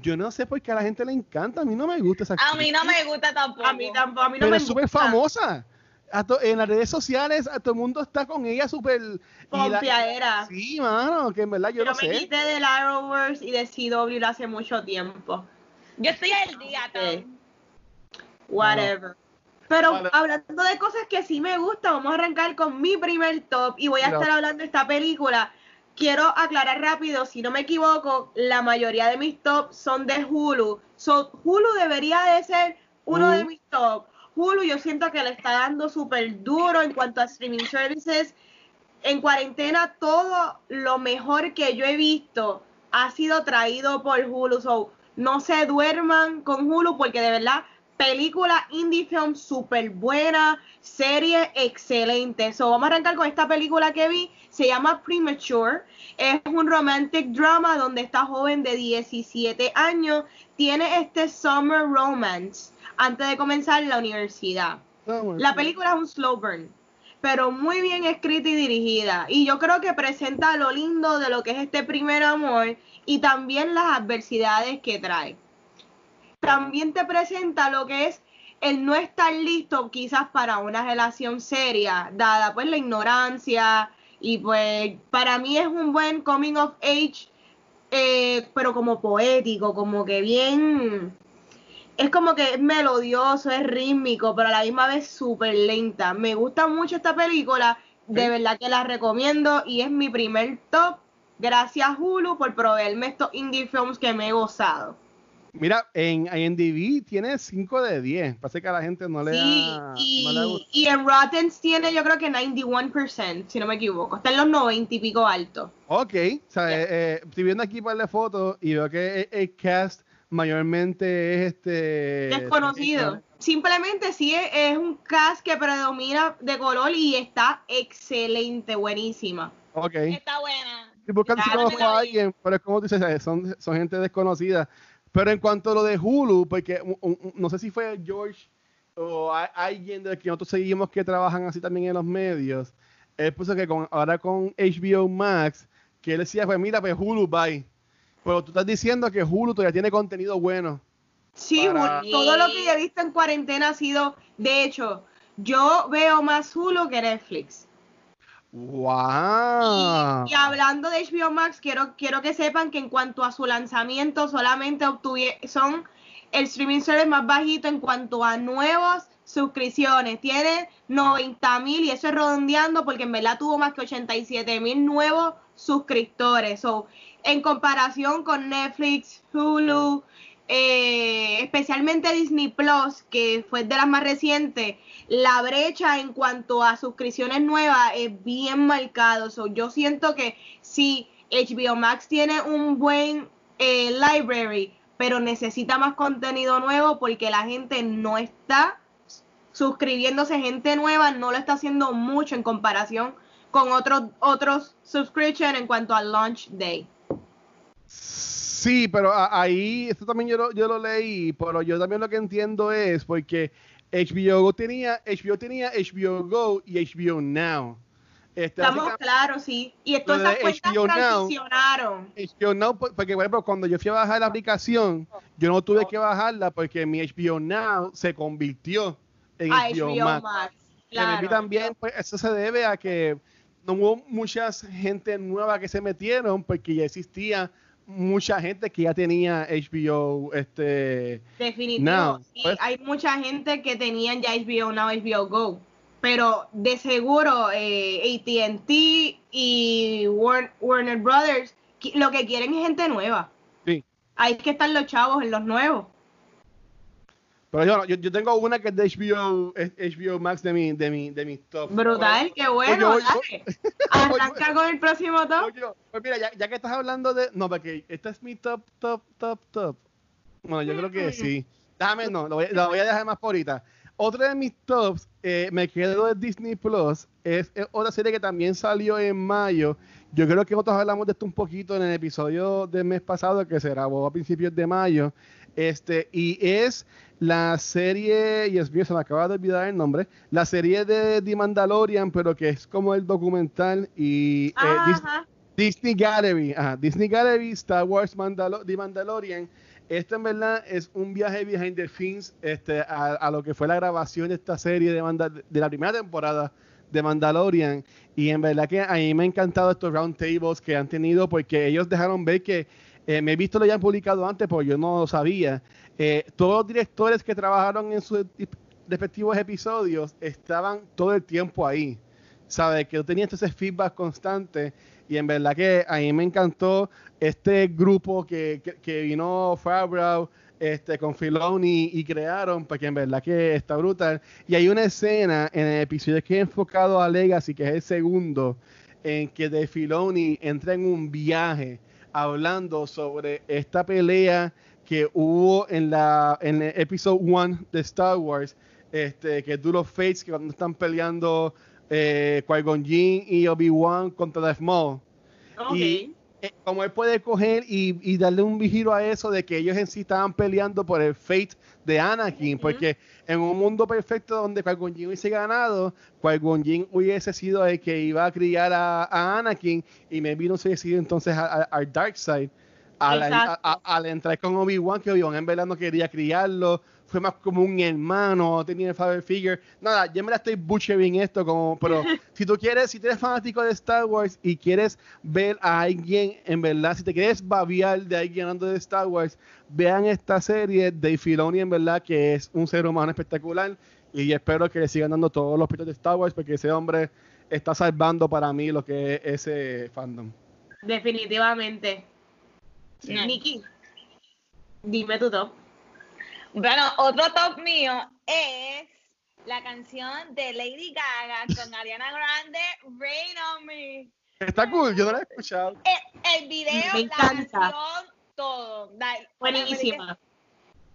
Speaker 2: yo no sé por qué a la gente le encanta. A mí no me gusta esa actriz.
Speaker 3: A mí no me gusta tampoco.
Speaker 1: A mí tampoco. A mí no
Speaker 2: pero
Speaker 1: me
Speaker 2: es súper
Speaker 1: gusta.
Speaker 2: famosa. A to- en las redes sociales, a todo el mundo está con ella súper.
Speaker 1: Confiadera.
Speaker 2: Sí, mano, que en verdad yo
Speaker 1: Pero
Speaker 2: no
Speaker 1: me
Speaker 2: sé.
Speaker 1: quité del Arrowverse y de CW hace mucho tiempo.
Speaker 3: Yo estoy al día,
Speaker 1: Ok.
Speaker 3: Tom.
Speaker 1: Whatever. Pero
Speaker 2: Vale.
Speaker 1: hablando de cosas que sí me gustan, vamos a arrancar con mi primer top y voy a estar hablando de esta película. Quiero aclarar rápido, si no me equivoco, la mayoría de mis tops son de Hulu. So, Hulu debería de ser uno de
Speaker 2: Mm.
Speaker 1: mis tops. Hulu yo siento que le está dando súper duro en cuanto a streaming services. En cuarentena todo lo mejor que yo he visto ha sido traído por Hulu. So, no se duerman con Hulu porque de verdad película indie film súper buena, serie excelente. So, vamos a arrancar con esta película que vi. Se llama Premature. Es un romantic drama donde esta joven de 17 años tiene este summer romance antes de comenzar la universidad. La película es un slow burn, pero muy bien escrita y dirigida. Y yo creo que presenta lo lindo de lo que es este primer amor y también las adversidades que trae. También te presenta lo que es el no estar listo quizás para una relación seria, dada pues la ignorancia y pues para mí es un buen coming of age, eh, pero como poético, como que bien es como que es melodioso, es rítmico, pero a la misma vez súper lenta. Me gusta mucho esta película, de verdad que la recomiendo y es mi primer top. Gracias Hulu por proveerme estos indie films que me he gozado.
Speaker 2: Mira, en IMDb tiene 5 de 10. Parece que a la gente no le
Speaker 1: Sí,
Speaker 2: da.
Speaker 1: y,
Speaker 2: no le gusta.
Speaker 1: y en Rotten tiene yo creo que 91%, si no me equivoco. Está en los 90 y pico alto.
Speaker 2: Ok, o sea,
Speaker 1: Yeah.
Speaker 2: eh, estoy viendo aquí para la foto y veo que el, el cast mayormente es este.
Speaker 1: Desconocido. Simplemente sí es, es un cast que predomina de color y está excelente, buenísima.
Speaker 2: Ok.
Speaker 3: Está buena.
Speaker 2: Estoy buscando si conozco a alguien, pero es como tú dices, son, son gente desconocida. Pero en cuanto a lo de Hulu, porque un- un- no sé si fue George o a- alguien de que nosotros seguimos que trabajan así también en los medios, él puso que con, ahora con HBO Max, que él decía, pues mira, pues Hulu, bye. Pero tú estás diciendo que Hulu todavía tiene contenido bueno.
Speaker 1: Sí,
Speaker 2: Para-
Speaker 1: Hulu, todo lo que yo he visto en cuarentena ha sido, de hecho, yo veo más Hulu que Netflix.
Speaker 2: ¡Wow!
Speaker 1: Y hablando de HBO Max, quiero, quiero que sepan que en cuanto a su lanzamiento, solamente son el streaming service más bajito en cuanto a nuevas suscripciones. Tiene 90 mil y eso es redondeando porque en verdad tuvo más que 87 mil nuevos suscriptores. So, en comparación con Netflix, Hulu, eh, especialmente Disney Plus, que fue de las más recientes, la brecha en cuanto a suscripciones nuevas es bien marcado. So, yo siento que si HBO Max tiene un buen eh, library, pero necesita más contenido nuevo porque la gente no está suscribiéndose, gente nueva no lo está haciendo mucho en comparación con otros otros subscription en cuanto al launch day.
Speaker 2: Sí, pero a- ahí, esto también yo lo, yo lo leí, pero yo también lo que entiendo es porque HBO Go tenía, HBO tenía HBO Go y HBO Now. Este,
Speaker 1: Estamos claros, sí. Y todas esas cuentas
Speaker 2: HBO Now.
Speaker 1: transicionaron.
Speaker 2: HBO Now, por- porque por ejemplo, cuando yo fui a bajar la aplicación, yo no tuve que bajarla porque mi HBO Now se convirtió en
Speaker 1: a
Speaker 2: HBO,
Speaker 1: HBO
Speaker 2: Max.
Speaker 1: Max.
Speaker 2: Y también, pues eso se debe a que no hubo mucha gente nueva que se metieron porque ya existía mucha gente que ya tenía HBO, este,
Speaker 1: Definitivo.
Speaker 2: Now,
Speaker 1: sí,
Speaker 2: pues-
Speaker 1: hay mucha gente que tenían ya HBO Now, HBO Go. Pero de seguro eh, ATT y Warner, Warner Brothers lo que quieren es gente nueva.
Speaker 2: sí.
Speaker 1: Hay que estar los chavos en los nuevos.
Speaker 2: Pero yo, yo, yo tengo una que es de HBO, HBO Max de mi, de mi, de mis top.
Speaker 1: Brutal, qué bueno. Dale. *laughs* Arranca con el próximo top.
Speaker 2: Pues mira, ya, ya que estás hablando de. No, porque esta es mi top, top, top, top. Bueno, yo creo que sí. Déjame, no, lo voy, lo voy a dejar más por ahorita. Otra de mis tops, eh, me quedo de Disney Plus, es, es otra serie que también salió en mayo. Yo creo que nosotros hablamos de esto un poquito en el episodio del mes pasado, que se grabó a principios de mayo. Este, y es la serie, y es mío, se me acaba de olvidar el nombre, la serie de The Mandalorian, pero que es como el documental y eh,
Speaker 1: Ajá.
Speaker 2: Disney Gallery, ajá, Disney Gallery, Star Wars Mandalo- The Mandalorian. Esto en verdad es un viaje behind the scenes este, a, a lo que fue la grabación de esta serie de, Manda- de la primera temporada de Mandalorian. Y en verdad que a mí me han encantado estos round tables que han tenido porque ellos dejaron ver que, eh, me he visto lo ya han publicado antes, pero yo no lo sabía. Eh, todos los directores que trabajaron en sus respectivos episodios estaban todo el tiempo ahí. ¿Sabes? Que yo tenía ese feedback constante y en verdad que a mí me encantó este grupo que, que, que vino Favreau este, con Filoni y crearon, porque en verdad que está brutal. Y hay una escena en el episodio que es enfocado a Legacy, que es el segundo, en que de Filoni entra en un viaje hablando sobre esta pelea que hubo en la en el episodio 1 de Star Wars, este, que es Duel of Fates, que cuando están peleando eh, Qui-Gon Jinn y Obi-Wan contra Darth Maul. Y eh, como él puede coger y, y darle un giro a eso de que ellos en sí estaban peleando por el fate de Anakin, porque en un mundo perfecto donde Qui-Gon Jinn hubiese ganado, Qui-Gon Jinn hubiese sido el que iba a criar a, a Anakin y maybe no se hubiese ido entonces al Dark Side. Al, al entrar con Obi-Wan, que Obi-Wan en verdad no quería criarlo, fue más como un hermano, no tenía el father figure. Nada, yo me la estoy butchering esto, como, pero *laughs* si tú quieres, si tú eres fanático de Star Wars y quieres ver a alguien, en verdad, si te quieres babiar de alguien hablando de Star Wars, vean esta serie de Filoni, en verdad, que es un ser humano espectacular. Y espero que le sigan dando todos los pitos de Star Wars, porque ese hombre está salvando para mí lo que es ese fandom.
Speaker 1: Definitivamente.
Speaker 3: Sí.
Speaker 1: Nikki. Dime tu top.
Speaker 3: Bueno, otro top mío es la canción de Lady Gaga con Ariana Grande, Rain on Me.
Speaker 2: Está cool, yo no la he escuchado.
Speaker 3: El, el video,
Speaker 1: Me
Speaker 3: la
Speaker 1: encanta.
Speaker 3: canción, todo. Da-
Speaker 1: Buenísima.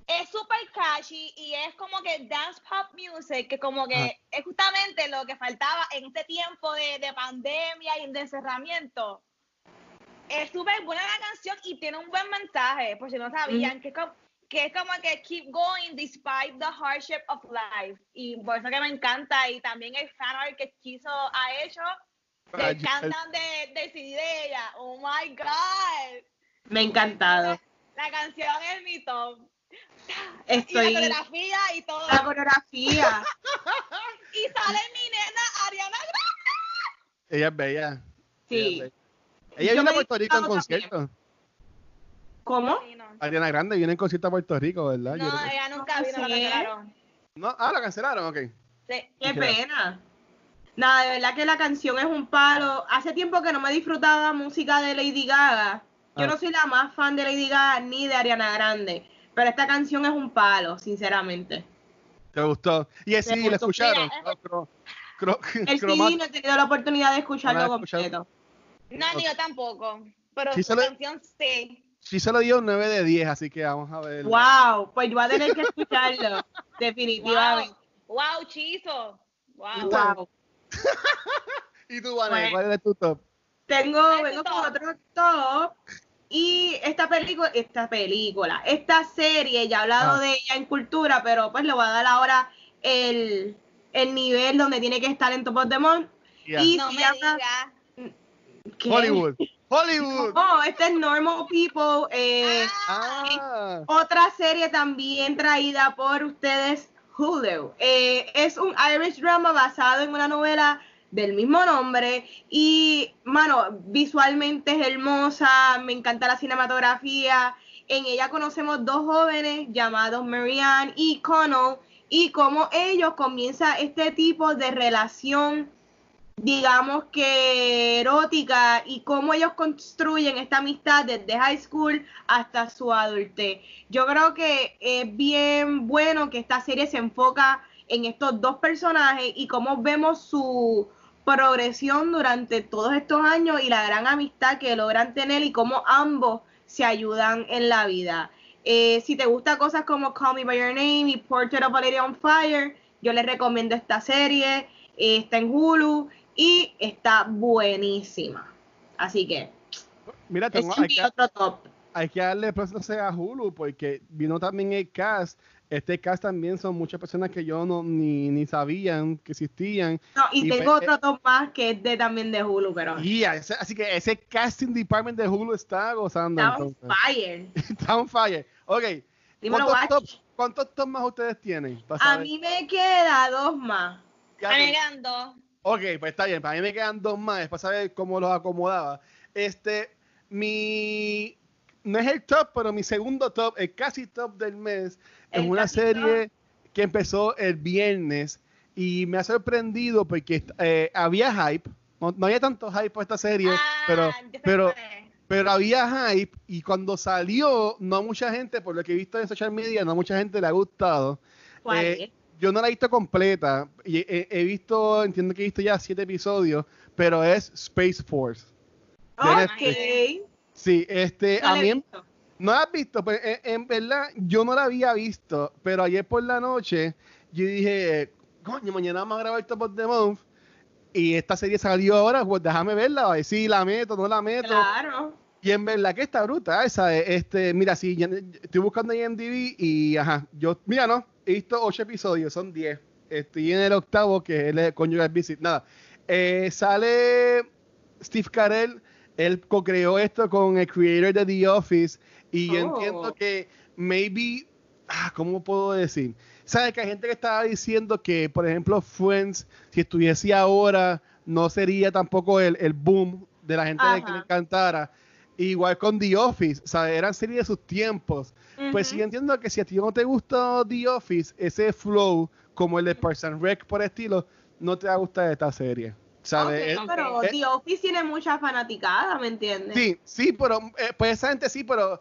Speaker 3: Es súper catchy y es como que dance pop music, que como que
Speaker 2: Ah.
Speaker 3: es justamente lo que faltaba en este tiempo de, de pandemia y de encerramiento. Es súper buena la canción y tiene un buen mensaje, por si no sabían, que, es como, que es como que keep going despite the hardship of life. Y por eso que me encanta y también el fan art que Chizo ha hecho,
Speaker 2: Ah,
Speaker 3: que
Speaker 2: yo-
Speaker 3: cantan de, de CD de ella. Oh my God.
Speaker 1: Me ha encantado.
Speaker 3: La canción es mi top.
Speaker 1: Estoy.
Speaker 3: Y la coreografía y todo.
Speaker 1: La coreografía. *laughs*
Speaker 3: Y sale mi nena Ariana Grande.
Speaker 2: Ella es bella.
Speaker 1: Sí.
Speaker 2: Ella, es bella. Ella
Speaker 1: me
Speaker 2: a Puerto Rico en
Speaker 1: también. ¿Cómo?
Speaker 3: Sí, no,
Speaker 2: Ariana Grande viene en concierto a Puerto Rico, ¿verdad? Yo
Speaker 3: No, ella nunca
Speaker 1: No
Speaker 3: vino, la cancelaron.
Speaker 2: No, ah, la cancelaron, ok.
Speaker 3: Sí.
Speaker 1: Qué pena. Nada, de verdad que la canción es un palo. Hace tiempo que no me disfrutaba música de Lady Gaga. Yo
Speaker 2: Ah.
Speaker 1: no soy la más fan de Lady Gaga ni de Ariana Grande. Pero esta canción es un palo, sinceramente.
Speaker 2: ¿Te gustó? Y es, sí, la escucharon.
Speaker 3: Mira,
Speaker 2: cro- cro-
Speaker 1: El CD no he tenido la oportunidad de escucharlo
Speaker 2: ¿No
Speaker 1: completo.
Speaker 3: No, ni yo tampoco. Pero
Speaker 2: Sí,
Speaker 3: su canción sí.
Speaker 2: Sí se lo dio un 9 de 10, así que vamos a ver.
Speaker 1: Wow, pues yo voy a tener que *laughs* escucharlo. definitivamente.
Speaker 3: Wow, wow, chizo. Wow.
Speaker 1: Wow.
Speaker 2: ¿Y tú, *laughs* Vane,
Speaker 1: Bueno.
Speaker 2: cuál es tu top?
Speaker 1: Tengo,
Speaker 3: ¿Cuál es
Speaker 1: vengo con otro top. Y esta película, esta película, esta serie, ya he hablado
Speaker 2: Ah.
Speaker 1: de ella en cultura, pero pues le voy a dar ahora el, el nivel donde tiene que estar en Top of the Month. Y
Speaker 3: No
Speaker 1: se
Speaker 3: me
Speaker 1: llama
Speaker 3: digas.
Speaker 1: ¿qué?
Speaker 2: Hollywood. Hollywood.
Speaker 1: No, este es Normal People. eh,
Speaker 2: Ah.
Speaker 1: otra serie también traída por ustedes, Hulu. Eh, es un Irish drama basado en una novela del mismo nombre y, mano, visualmente es hermosa, me encanta la cinematografía. En ella conocemos dos jóvenes llamados Marianne y Connell y cómo ellos comienza este tipo de relación digamos que erótica y cómo ellos construyen esta amistad desde high school hasta su adultez. Yo creo que es bien bueno que esta serie se enfoca en estos dos personajes y cómo vemos su progresión durante todos estos años y la gran amistad que logran tener y cómo ambos se ayudan en la vida. Eh, si te gustan cosas como Call Me By Your Name y Portrait of a Lady on Fire, yo les recomiendo esta serie. Eh, está en Hulu y está buenísima. Así que,
Speaker 2: Mira, tengo,
Speaker 1: es
Speaker 2: hay,
Speaker 1: mi
Speaker 2: que,
Speaker 1: otro top.
Speaker 2: hay que darle proceso a Hulu porque vino también el cast. Este cast también son muchas personas que yo no ni, ni sabían que existían.
Speaker 1: No, y,
Speaker 2: y
Speaker 1: tengo
Speaker 2: pues,
Speaker 1: otro top más que es de también de Hulu, pero
Speaker 2: Y ese- así que ese casting department de Hulu está gozando.
Speaker 1: está on fire. *laughs*
Speaker 2: Está on fire. Ok.
Speaker 1: Dímelo,
Speaker 2: ¿Cuántos top, ¿Cuántos top más ustedes tienen?
Speaker 1: A mí me queda dos más.
Speaker 2: Ya Ok, pues está bien. Para mí me quedan dos más para saber cómo los acomodaba. Este, mi. No es el top, pero mi segundo top, el casi top del mes, es una serie que empezó el viernes y me ha sorprendido porque eh, había hype. No, no había tanto hype por esta serie,
Speaker 3: Ah,
Speaker 2: pero, pero, pero había hype y cuando salió, no mucha gente, por lo que he visto en social media, no mucha gente le ha gustado.
Speaker 1: ¿Cuál
Speaker 2: Eh? Yo no la he visto completa. Y he, he visto, entiendo que he visto ya siete episodios, pero es Space Force.
Speaker 1: Ok.
Speaker 2: Sí, este,
Speaker 1: No
Speaker 2: a mí,
Speaker 1: visto.
Speaker 2: no la has visto, pues en, en verdad yo no la había visto, pero ayer por la noche yo dije, coño, mañana vamos a grabar Top of the Month y esta serie salió ahora, pues déjame verla, a ver si la meto, no la meto.
Speaker 1: Claro.
Speaker 2: Y en verdad que está brutal, ¿sabes? Este, mira, sí, ya- estoy buscando ahí en DV y, ajá, yo, mira, no, he visto ocho episodios, son diez. Estoy en el octavo, que es el Conjugal Visit. Nada, eh, sale Steve Carell, él co-creó esto con el creator de The Office y yo
Speaker 1: Oh.
Speaker 2: entiendo que maybe, ah, ¿cómo puedo decir? ¿Sabes que hay gente que estaba diciendo que, por ejemplo, Friends, si estuviese ahora, no sería tampoco el, el boom de la gente de que le encantara? Igual con The Office, ¿sabes? Eran series de sus tiempos. Pues sí entiendo que si a ti no te gusta The Office, ese flow, como el de Parks and Rec por estilo, no te va a gustar esta serie. ¿Sabes?
Speaker 1: Pero
Speaker 2: eh,
Speaker 1: The Office tiene mucha fanaticada, ¿me entiendes?
Speaker 2: Sí, sí, pero eh, pues esa gente sí, pero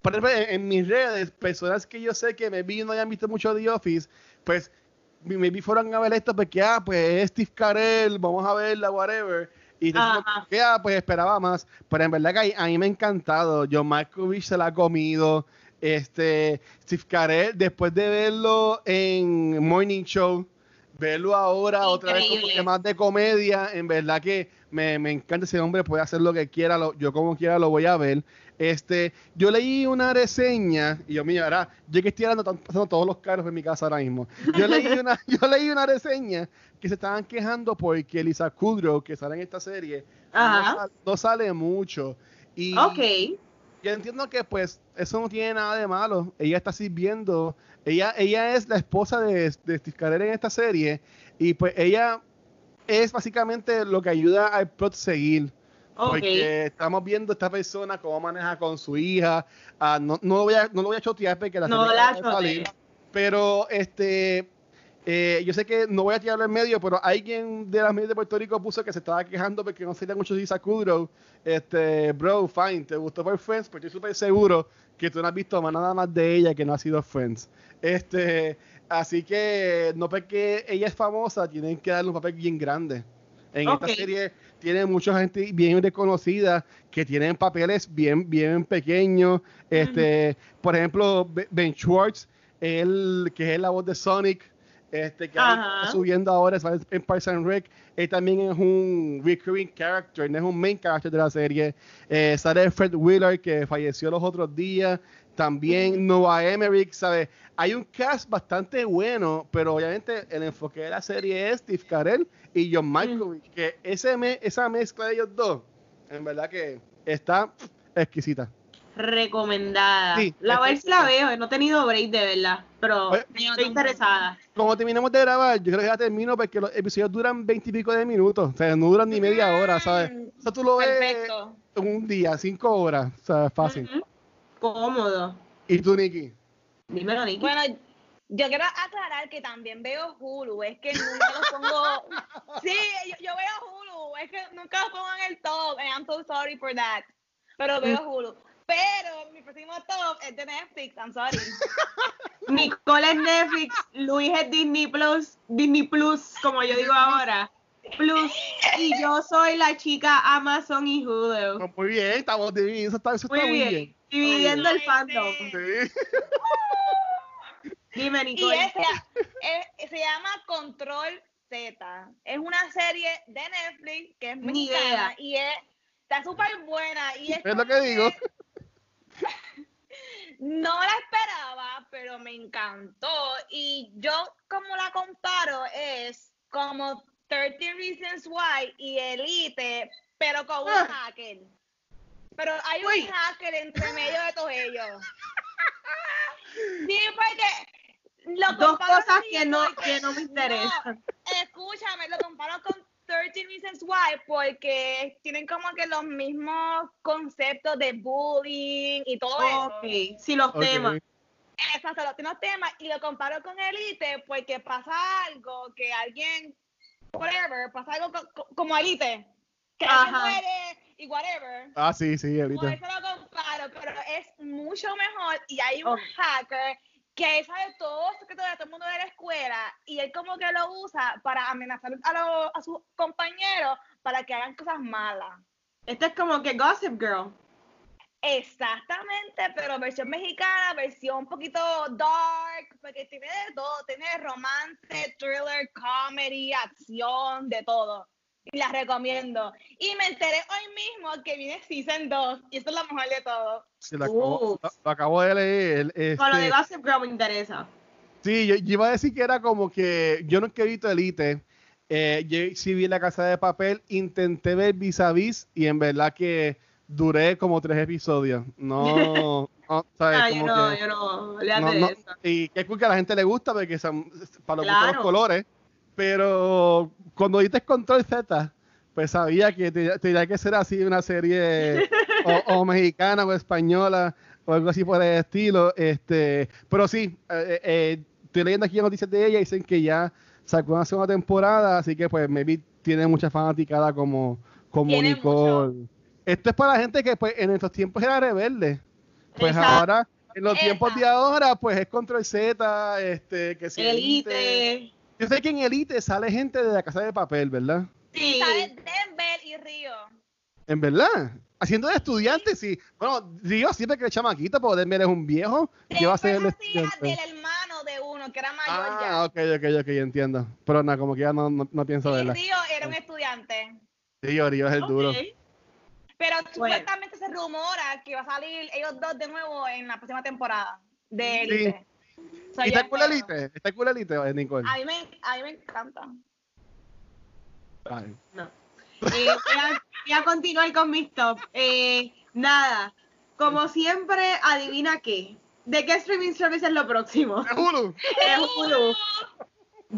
Speaker 2: por ejemplo, en, en mis redes, personas que yo sé que maybe no hayan visto mucho The Office, pues maybe fueron a ver esto porque, ah, pues es Steve Carell, vamos a verla, whatever. Y que, ah, pues esperaba más. Pero en verdad que a, mí me ha encantado. John Malkovich se la ha comido. Este, Steve Carell, después de verlo en Morning Show, verlo ahora otra vez como que más de comedia, en verdad que me, me encanta ese hombre, puede hacer lo que quiera, lo- yo como quiera lo voy a ver. Este, yo leí una reseña, y yo, mira, ahora, yo que estoy hablando, están pasando todos los carros en mi casa ahora mismo. Yo leí *laughs* una, yo leí una reseña que se estaban quejando porque Lisa Kudrow, que sale en esta serie, no, no sale mucho. Y
Speaker 1: Ok.
Speaker 2: yo entiendo que pues eso no tiene nada de malo. Ella está sirviendo. Ella, ella es la esposa de, de Steve Carell en esta serie. Y pues ella es básicamente lo que ayuda al plot seguir. Porque estamos viendo a esta persona cómo maneja con su hija. Ah, no, no, lo voy a, no lo voy a chotear porque la
Speaker 1: No la
Speaker 2: acaba de salir. Pero este eh, yo sé que no voy a tirarlo en medio, pero alguien de las medios de Puerto Rico puso que se estaba quejando porque no salía mucho Lisa Kudrow. Este, bro, fine, ¿te gustó por Friends? Porque estoy súper seguro que tú no has visto más nada más de ella que no ha sido Friends. Este, así que no porque ella es famosa, tienen que darle un papel bien grande. En esta serie tiene mucha gente bien reconocida que tienen papeles bien, bien pequeños. Este, por ejemplo, Be- Ben Schwartz, él, que es la voz de Sonic, este, que está subiendo ahora en Parks and Rec, él también es un recurring character, no es un main character de la serie. Eh, sale Fred Wheeler, que falleció los otros días. También Noah Emmerich, ¿sabes? Hay un cast bastante bueno, pero obviamente el enfoque de la serie es Steve Carell y John Malkovich, que ese me- esa mezcla de ellos dos, en verdad que está exquisita.
Speaker 1: Recomendada.
Speaker 2: Sí,
Speaker 1: la si la veo. No he tenido break de verdad. Pero
Speaker 2: Oye,
Speaker 1: estoy interesada.
Speaker 2: Como terminamos de grabar, yo creo que ya termino porque los episodios duran veintipico de minutos, o sea, no duran ni media hora, ¿sabes?
Speaker 3: Mm,
Speaker 2: O sea, tú lo ves
Speaker 3: Perfecto.
Speaker 2: en un día, cinco horas, o sea, fácil.
Speaker 1: Cómodo.
Speaker 2: ¿Y tú, Nikki?
Speaker 1: Dímelo, Nicky.
Speaker 3: Bueno, yo quiero aclarar que también veo Hulu, es que nunca los pongo. *laughs* Sí, yo, yo veo Hulu, es que nunca los pongo en el top, and I'm so sorry for that. Pero veo Hulu. Pero mi próximo top es de Netflix, I'm sorry. *laughs*
Speaker 1: Nicole es Netflix, Luis es Disney Plus, Disney Plus, como yo digo ahora. Plus. Y yo soy la chica Amazon y Hulu.
Speaker 2: Oh, muy bien, estamos divididos, eso está, eso está
Speaker 1: Muy
Speaker 2: muy
Speaker 1: bien.
Speaker 2: bien.
Speaker 1: Dividiendo el fandom.
Speaker 2: Sí. *laughs*
Speaker 1: Dime,
Speaker 3: Y
Speaker 1: Nicole.
Speaker 3: ese, es- se llama Control Z. Es una serie de Netflix que es
Speaker 1: Ni
Speaker 3: mexicana y es, está súper buena. Y es,
Speaker 2: Es lo que digo. *laughs*
Speaker 3: No la esperaba, pero me encantó. Y yo, como la comparo, es como 13 Reasons Why y Elite, pero con un
Speaker 1: Ah.
Speaker 3: hacker. Pero hay
Speaker 1: Uy.
Speaker 3: un hacker entre medio de todos ellos. Sí, porque lo
Speaker 1: Dos cosas que no, que no me interesan.
Speaker 3: Escúchame, lo comparo con 13 Reasons Why porque tienen como que los mismos conceptos de bullying y todo eso.
Speaker 1: Ok, sí, los
Speaker 2: Ok.
Speaker 1: temas.
Speaker 3: Exacto, los mismos temas y lo comparo con Elite porque pasa algo que alguien, whatever, pasa algo co- co- como Elite, que alguien
Speaker 1: Ajá.
Speaker 3: muere y whatever.
Speaker 2: Ah, sí, sí,
Speaker 3: Por
Speaker 2: ahorita.
Speaker 3: eso lo comparo, pero es mucho mejor y hay un hacker que sabe todo los secretos de todo el mundo de la escuela y él como que lo usa para amenazar a, los- a sus compañeros para que hagan cosas malas.
Speaker 1: Esto es como que Gossip Girl.
Speaker 3: Exactamente, pero versión mexicana, versión un poquito dark, porque tiene de todo, tiene romance, thriller, comedy, acción, de todo. Y la recomiendo. Y me enteré hoy mismo que viene Season 2, y esto es lo mejor de todo.
Speaker 2: Sí, lo, acabo, lo- lo acabo de leer.
Speaker 1: Con lo de
Speaker 2: este,
Speaker 1: Gossip Girl me interesa.
Speaker 2: Sí, yo, yo iba a decir que era como que yo nunca he visto Elite. Eh, yo sí vi La Casa de Papel, intenté ver Vis a Vis y en verdad que duré como tres episodios. No, *laughs* no ¿sabes?
Speaker 1: Ah, yo no,
Speaker 2: que-
Speaker 1: yo no,
Speaker 2: no, no, y qué cool que a la gente le gusta porque son para los,
Speaker 1: Claro.
Speaker 2: los colores. Pero cuando diste Control Z, pues sabía que te- tenía que ser así una serie o, o *laughs* mexicana o española o algo así por el estilo. Este, pero sí, eh, eh, estoy leyendo aquí noticias de ella y dicen que ya sacó una segunda temporada, así que pues maybe tiene mucha fanaticada como, como Nicole. Esto es para la gente que pues en estos tiempos era rebelde. Pues ahora, en los tiempos de ahora, pues es Control Z, este, que si
Speaker 1: Elite.
Speaker 2: Yo sé que en Elite sale gente de la casa de papel, ¿verdad?
Speaker 1: Sí.
Speaker 3: Sale Denver y Río.
Speaker 2: En verdad. Haciendo de estudiante, sí. Bueno, digo siempre que el chamaquito, porque Denver es un viejo. que va a ser el
Speaker 3: Denver
Speaker 2: estudiante?
Speaker 3: del hermano de uno, que era mayor
Speaker 2: Ah,
Speaker 3: ya.
Speaker 2: ok, ok, ok, entiendo. Pero nada, como que ya no, no, no pienso verla.
Speaker 3: Río era un estudiante.
Speaker 2: Sí, Río es el duro.
Speaker 3: Pero
Speaker 1: Bueno.
Speaker 3: supuestamente se rumora que va a salir ellos dos de nuevo en la próxima temporada de
Speaker 2: Sí.
Speaker 3: So,
Speaker 2: ¿Y está cool. Elite? ¿Está cool Elite, eh, Nicole?
Speaker 3: A mí, me, a mí me encanta.
Speaker 2: Ay.
Speaker 1: No. Eh, voy, a, voy a continuar con mis top. Eh, nada, como siempre, adivina qué. ¿De qué streaming service es lo próximo?
Speaker 2: ¡Te juro!
Speaker 1: Es Hulu.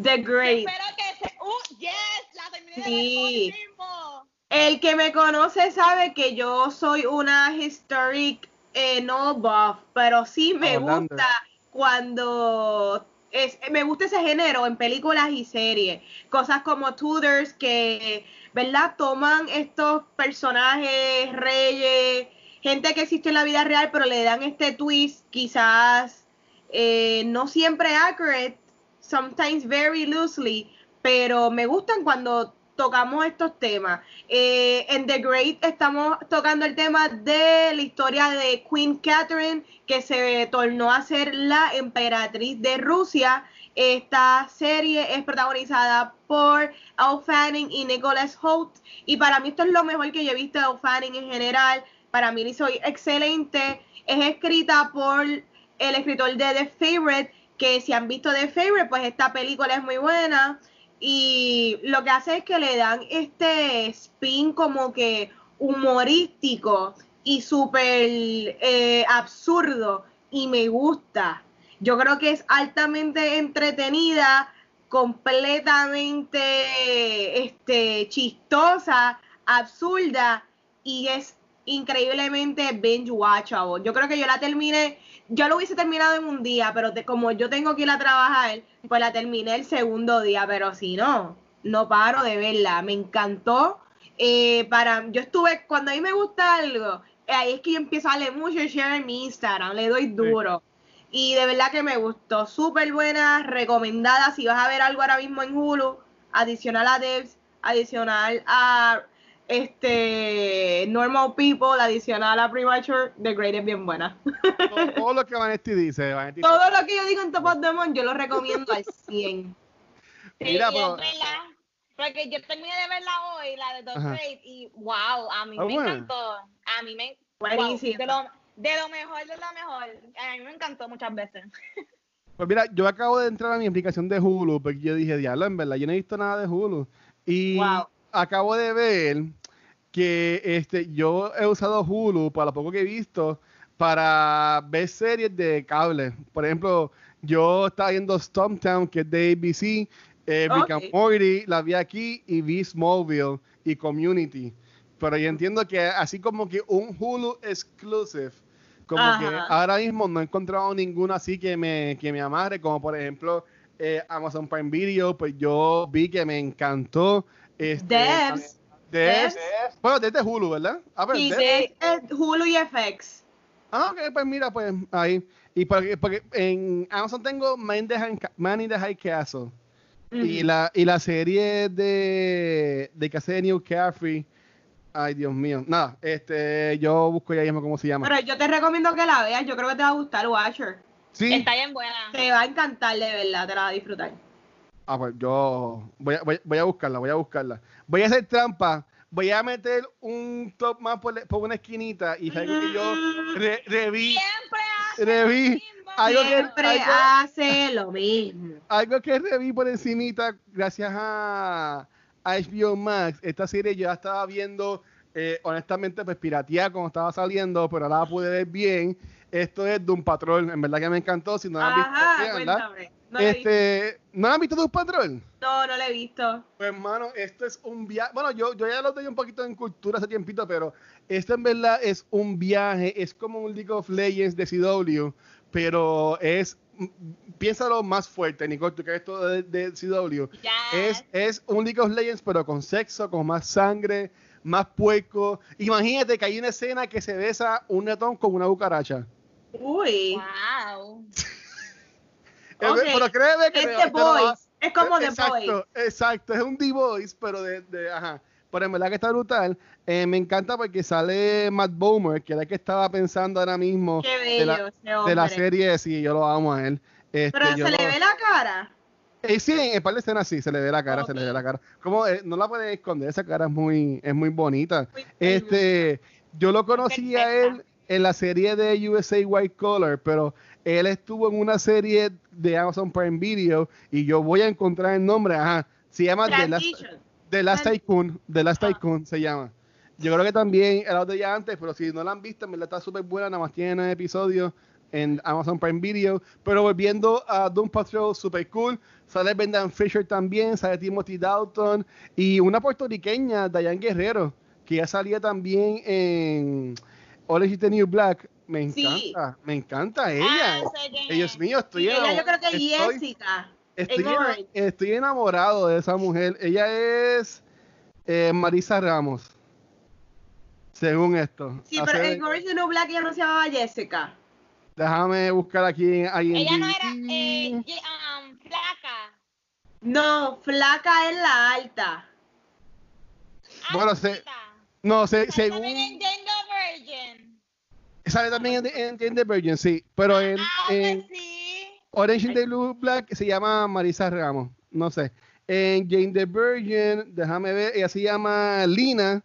Speaker 1: The Great.
Speaker 3: Espero que se. ¡Uh! ¡Yes! La terminé de ver
Speaker 1: Sí.
Speaker 3: mismo.
Speaker 1: El que me conoce sabe que yo soy una historic eh, no buff, pero sí me
Speaker 2: Orlando.
Speaker 1: gusta cuando es, me gusta ese género en películas y series. Cosas como Tudors que, ¿verdad? Toman estos personajes, reyes, gente que existe en la vida real, pero le dan este twist quizás eh, no siempre accurate, sometimes very loosely, pero me gustan cuando tocamos estos temas. Eh, en The Great estamos tocando el tema de la historia de Queen Catherine, que se tornó a ser la emperatriz de Rusia. Esta serie es protagonizada por Elle Fanning y Nicholas Holt. Y para mí esto es lo mejor que yo he visto de Elle Fanning en general. Para mí hizo excelente. Es escrita por el escritor de The Favorite, que si han visto The Favorite, pues esta película es muy buena. Y lo que hace es que le dan este spin como que humorístico y súper eh, absurdo. Y me gusta. Yo creo que es altamente entretenida, completamente este, chistosa, absurda y es increíblemente binge watchable. Yo creo que yo la terminé, yo lo hubiese terminado en un día, pero te- como yo tengo que ir a trabajar, pues la terminé el segundo día, pero si no, no paro de verla. Me encantó. Eh, para, yo estuve, cuando a mí me gusta algo, ahí es que yo empiezo a darle mucho share en mi Instagram, le doy duro. Y de verdad que me gustó, súper buena, recomendada. Si vas a ver algo ahora mismo en Hulu, adicional a Devs, adicional a este Normal People, adicional a Premature, The Great es bien buena.
Speaker 2: Todo, todo lo que Vanetti dice. Vanetti-
Speaker 1: Todo lo que yo digo en Top of the Month, yo lo recomiendo al 100.
Speaker 3: Sí,
Speaker 2: Mira,
Speaker 3: es
Speaker 2: pero-.
Speaker 3: Porque yo terminé de verla hoy, la de The
Speaker 2: Ajá.
Speaker 3: Great, y wow, a mí
Speaker 2: Ah,
Speaker 3: me encantó. A mí me.
Speaker 1: Buenísima.
Speaker 3: wow, de, lo, de lo mejor, de lo mejor. A mí me encantó muchas veces. *laughs*
Speaker 2: Pues mira, yo acabo de entrar a mi aplicación de Hulu porque yo dije, diablo, en verdad, yo no he visto nada de Hulu. Y
Speaker 1: Wow.
Speaker 2: Acabo de ver que este, yo he usado Hulu, para lo poco que he visto, para ver series de cable. Por ejemplo, yo estaba viendo Stumptown, que es de ABC, eh, Rick and
Speaker 1: Ok.
Speaker 2: Morty, la vi aquí, y vi Smallville y Community. Pero yo entiendo que así como que un Hulu exclusive, como
Speaker 1: Ajá.
Speaker 2: que ahora mismo no he encontrado ninguno así que me, que me amarre, como por ejemplo eh, Amazon Prime Video, pues yo vi que me encantó. Este,
Speaker 1: Devs.
Speaker 2: Devs.
Speaker 1: Devs.
Speaker 2: Bueno, desde Hulu, ¿verdad?
Speaker 1: De eh, Hulu y FX.
Speaker 2: Ah, ok, pues mira, pues ahí. Y porque, porque en Amazon tengo Man in the High, Man in the High Castle. Y la, y la serie de, de que hace de New Caffrey. Ay, Dios mío. Nada, este, yo busco ya mismo cómo se llama.
Speaker 1: Pero yo te recomiendo que la veas, yo creo que te va a gustar Watcher.
Speaker 2: sí.
Speaker 3: Está bien buena.
Speaker 1: Te va a encantar de verdad, te la vas a disfrutar.
Speaker 2: Ah, pues yo voy a, voy, voy a buscarla, voy a buscarla. Voy a hacer trampa. Voy a meter un top más por, por una esquinita y sabes que yo re- reví,
Speaker 3: Siempre hace
Speaker 2: reví
Speaker 3: lo mismo.
Speaker 2: algo que,
Speaker 1: Siempre
Speaker 2: algo,
Speaker 1: hace lo mismo.
Speaker 2: algo que reví por encimita gracias a, a HBO Max. Esta serie yo ya estaba viendo, eh, honestamente, pues pirateada cuando estaba saliendo, pero ahora la pude ver bien. Esto es Doom Patrol, en verdad que me encantó. Si no la han visto, Este, ¿No han visto Doom Patrol?
Speaker 1: no, no lo he visto.
Speaker 2: Pues hermano, esto es un viaje. Bueno, yo, yo ya lo doy un poquito en cultura hace tiempito, pero esto en verdad es un viaje. Es como un League of Legends de CW, pero es. Piénsalo más fuerte, Nicole, tú que eres todo de, de CW.
Speaker 3: Ya.
Speaker 2: Es, es un League of Legends, pero con sexo, con más sangre, más puerco. Imagínate que hay una escena que se besa un ratón con una cucaracha.
Speaker 1: Uy.
Speaker 3: Wow. *laughs*
Speaker 2: Pero créeme que
Speaker 1: Es The Boys. Es como The
Speaker 2: exacto,
Speaker 1: Boys.
Speaker 2: Exacto, es un The Voice, pero de, de- ajá. Pero en verdad que está brutal. Eh, me encanta porque sale Matt Bomer, que era el que estaba pensando ahora mismo
Speaker 1: Qué
Speaker 2: de la,
Speaker 1: bello ese
Speaker 2: de la serie. Sí, yo lo amo a él. Este,
Speaker 1: Pero se
Speaker 2: lo-
Speaker 1: le ve la cara.
Speaker 2: Eh, sí, en par de escenas sí, se le ve la cara, se le ve la cara. Como eh, no la pueden esconder, esa cara es muy, es muy bonita.
Speaker 1: Muy
Speaker 2: Este, yo lo conocí a él en la serie de USA White Collar, pero él estuvo en una serie de Amazon Prime Video y yo voy a encontrar el nombre, ajá, se llama The Last. The Last Tycoon, The Last
Speaker 1: Ah.
Speaker 2: Tycoon se llama. Yo creo que también era de ya antes, pero si no la han visto, en verdad está súper buena, nada más tiene nueve episodios en Amazon Prime Video. Pero volviendo a Doom Patrol, super cool. Sale Brendan Fisher también, sale Timothy Dalton y una puertorriqueña, Diane Guerrero, que ya salía también en Orange is the New Black. Me encanta,
Speaker 1: Sí.
Speaker 2: me encanta ella.
Speaker 3: Ah,
Speaker 2: Dios
Speaker 3: es.
Speaker 2: mío, estoy
Speaker 1: Y ella yo creo que
Speaker 2: estoy-
Speaker 1: Jessica.
Speaker 2: Estoy,
Speaker 1: en
Speaker 2: enamorado de esa mujer. Ella es eh, Marisa Ramos. Según esto.
Speaker 1: Sí,
Speaker 2: Hace-
Speaker 1: pero en Orange New Black ella no se llamaba Jessica.
Speaker 2: Déjame buscar aquí en.
Speaker 3: Ella no era eh, ye- um, flaca.
Speaker 1: No, flaca es la alta.
Speaker 2: Bueno, se-. No, se- según.
Speaker 3: también en Django Virgin.
Speaker 2: Sale también en, en the Virgin, sí. Pero en,
Speaker 3: Ah,
Speaker 2: en
Speaker 3: pues sí.
Speaker 2: Orange is the Blue Black se llama Marisa Ramos. No sé. En Jane the Virgin, déjame ver, ella se llama Lina.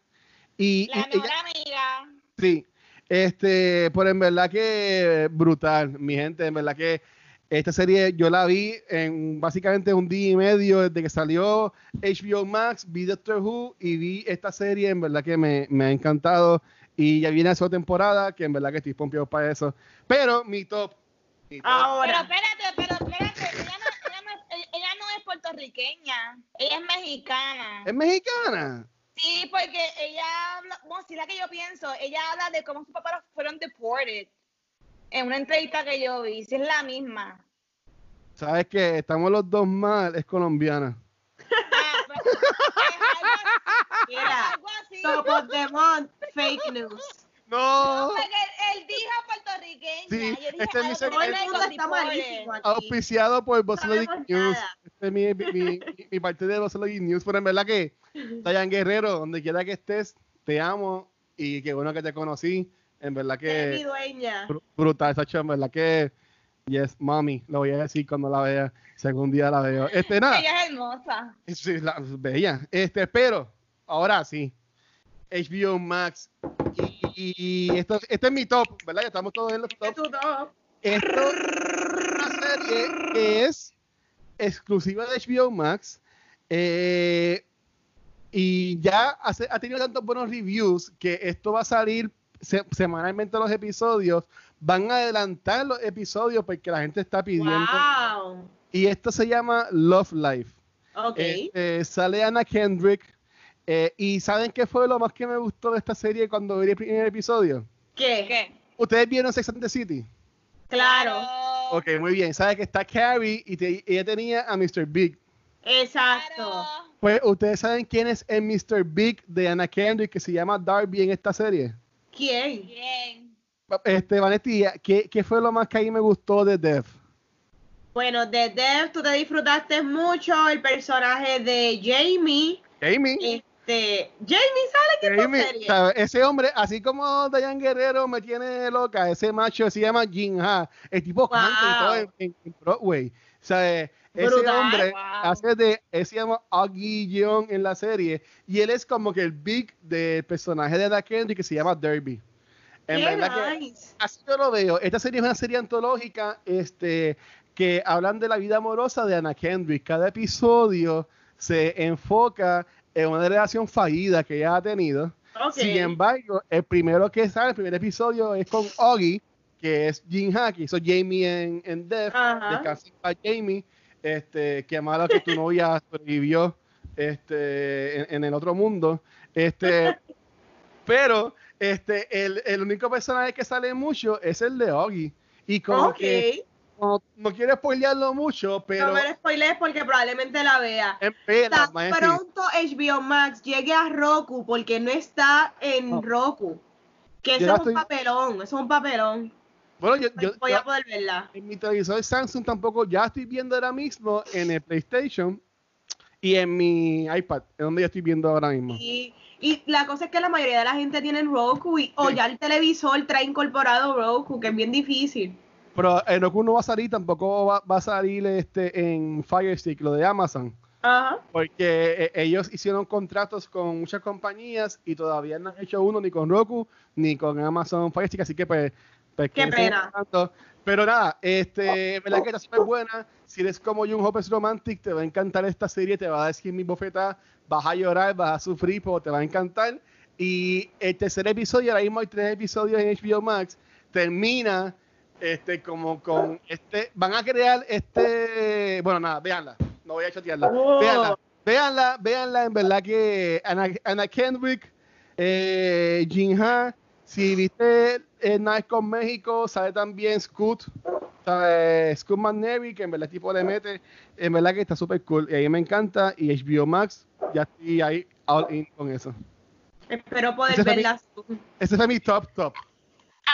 Speaker 2: Y,
Speaker 3: La
Speaker 2: y
Speaker 3: mejor
Speaker 2: ella-
Speaker 3: amiga.
Speaker 2: Sí, este, pero en verdad que brutal, mi gente, en verdad que esta serie yo la vi en básicamente un día y medio desde que salió HBO Max, vi Doctor Who y vi esta serie, en verdad que me, me ha encantado y ya viene la segunda temporada, que en verdad que estoy pompeado para eso. Pero mi top, mi top-
Speaker 3: Pero
Speaker 1: Ahora.
Speaker 3: espérate, pero espérate. Ella no, ella, no, es- ella no es puertorriqueña. Ella es mexicana.
Speaker 2: es mexicana.
Speaker 3: Sí, porque ella habla, bueno, sí, la que yo pienso, ella habla de cómo sus papás fueron deported. En una entrevista que yo vi, sí es la misma.
Speaker 2: Sabes que estamos los dos mal, es colombiana.
Speaker 3: Ah, pues, es algo-
Speaker 1: Mira,
Speaker 3: algo así.
Speaker 1: Top of the month, fake news.
Speaker 2: No.
Speaker 3: Porque él, él dijo puertorriqueña.
Speaker 2: Sí,
Speaker 3: yo dije,
Speaker 2: este es mi
Speaker 3: "Ah,
Speaker 2: seg-
Speaker 1: Todo el
Speaker 3: porque
Speaker 1: mundo
Speaker 3: los
Speaker 1: está
Speaker 3: deported".
Speaker 1: malísimo aquí.
Speaker 2: auspiciado por Bossology
Speaker 1: sabemos
Speaker 2: News. Este es mi, mi, mi- mi parte de Bossology News. Pero en verdad que, Dayan Guerrero, donde quiera que estés, te amo y qué bueno que te conocí. En verdad
Speaker 1: Es mi
Speaker 2: que
Speaker 1: dueña.
Speaker 2: br- brutal, Sacho. En verdad que, yes, mami, lo voy a decir cuando la vea, si algún día la veo. Este, nada,
Speaker 3: Ella es hermosa.
Speaker 2: sí, la, bella. Este, pero, ahora sí, HBO Max. Y, y esto, este es mi top, ¿verdad? Ya estamos todos en los
Speaker 1: Este
Speaker 2: top.
Speaker 1: es tu top.
Speaker 2: Esto es una serie que es exclusiva de HBO Max. eh, y ya hace- ha tenido tantos buenos reviews que esto va a salir se- semanalmente los episodios. Van a adelantar los episodios porque la gente está pidiendo.
Speaker 1: Wow.
Speaker 2: Y esto se llama Love Life.
Speaker 1: Ok.
Speaker 2: Este, sale Anna Kendrick. Eh, y ¿saben qué fue lo más que me gustó de esta serie cuando vi el primer episodio?
Speaker 1: ¿Qué?
Speaker 3: ¿Qué?
Speaker 2: ¿Ustedes vieron Sex and the City?
Speaker 1: Claro.
Speaker 2: Ok, muy bien. Sabe que está Carrie y te- ella tenía a Mr. Big.
Speaker 1: Exacto.
Speaker 3: Claro.
Speaker 2: Pues, ¿ustedes saben quién es el Mr. Big de Anna Kendrick que se llama Darby en esta serie?
Speaker 1: ¿Quién?
Speaker 3: Bien.
Speaker 2: Este, Vanetti, ¿qué, ¿qué fue lo más que a mí me gustó de Dev?
Speaker 1: Bueno, de Dev tú te disfrutaste mucho el personaje de Jamie.
Speaker 2: Jamie.
Speaker 1: Este, Jamie sale que serie.
Speaker 2: ¿sabe? Ese hombre, así como Dayan Guerrero me tiene loca, ese macho se llama Jin Ha. El tipo canta y todo en, en- en Broadway. ¿Sabe? Ese
Speaker 1: Brutal,
Speaker 2: hombre
Speaker 3: wow.
Speaker 2: hace de, él se llama Augie Young en la serie y él es como que el big del personaje de Anna Kendrick que se llama Derby. En
Speaker 1: Qué
Speaker 2: verdad que
Speaker 1: nice.
Speaker 2: así yo lo veo. Esta serie es una serie antológica este, que hablan de la vida amorosa de Anna Kendrick. Cada episodio se enfoca en una relación fallida que ella ha tenido.
Speaker 1: Ok.
Speaker 2: Sin embargo, el primero que sale, el primer episodio es con Oggy, que es Jin Ha, que hizo Jamie en, en Death. En paz, Jamie. Este, qué malo que tu novia *laughs* sobrevivió este, en, en el otro mundo. Este, *laughs* pero este, el, el único personaje que sale mucho es el de Oggy. Y como
Speaker 1: ok.
Speaker 2: que no, no quiero spoilearlo mucho, pero
Speaker 1: no me lo spoilees porque probablemente la vea.
Speaker 2: en pena,
Speaker 1: Tan pronto HBO Max llegue a Roku porque no está en
Speaker 2: No.
Speaker 1: Roku. Que eso es un papelón, eso es un papelón.
Speaker 2: Bueno, yo, yo,
Speaker 1: voy a poder verla.
Speaker 2: en mi televisor Samsung tampoco, ya estoy viendo ahora mismo en el PlayStation y en mi iPad, es donde yo estoy viendo ahora mismo.
Speaker 1: Y, y la cosa es que la mayoría de la gente tiene Roku y, o ya el televisor trae incorporado Roku, que es bien difícil.
Speaker 2: Pero Roku no va a salir, tampoco va, va a salir este en Fire Stick, lo de Amazon.
Speaker 1: Ajá.
Speaker 2: Porque eh, ellos hicieron contratos con muchas compañías y todavía no han hecho uno ni con Roku ni con Amazon Fire Stick, así que pues... pues
Speaker 1: Qué
Speaker 2: que
Speaker 1: pena.
Speaker 2: Pero nada, este, en verdad que está súper buena. Si eres como yo, un Hopeless Romantic, te va a encantar esta serie, te va a decir mi bofeta, vas a llorar, vas a sufrir, pero te va a encantar. Y el tercer episodio, ahora mismo hay tres episodios en HBO Max, termina este como con este, van a crear este, bueno nada, véanla, no voy a chatearla,
Speaker 1: Oh.
Speaker 2: véanla, véanla, véanla, en verdad que Anna, Anna Kendrick, eh, Jin Ha, si viste el Night con México, sale también Scoot, sabe, Scoot McNary, que en verdad el tipo le mete, en verdad que está súper cool, y a mí me encanta, y HBO Max, ya estoy ahí all in con eso.
Speaker 1: Espero poder
Speaker 2: Ese fue mi-
Speaker 1: verla.
Speaker 2: Ese fue mi top top.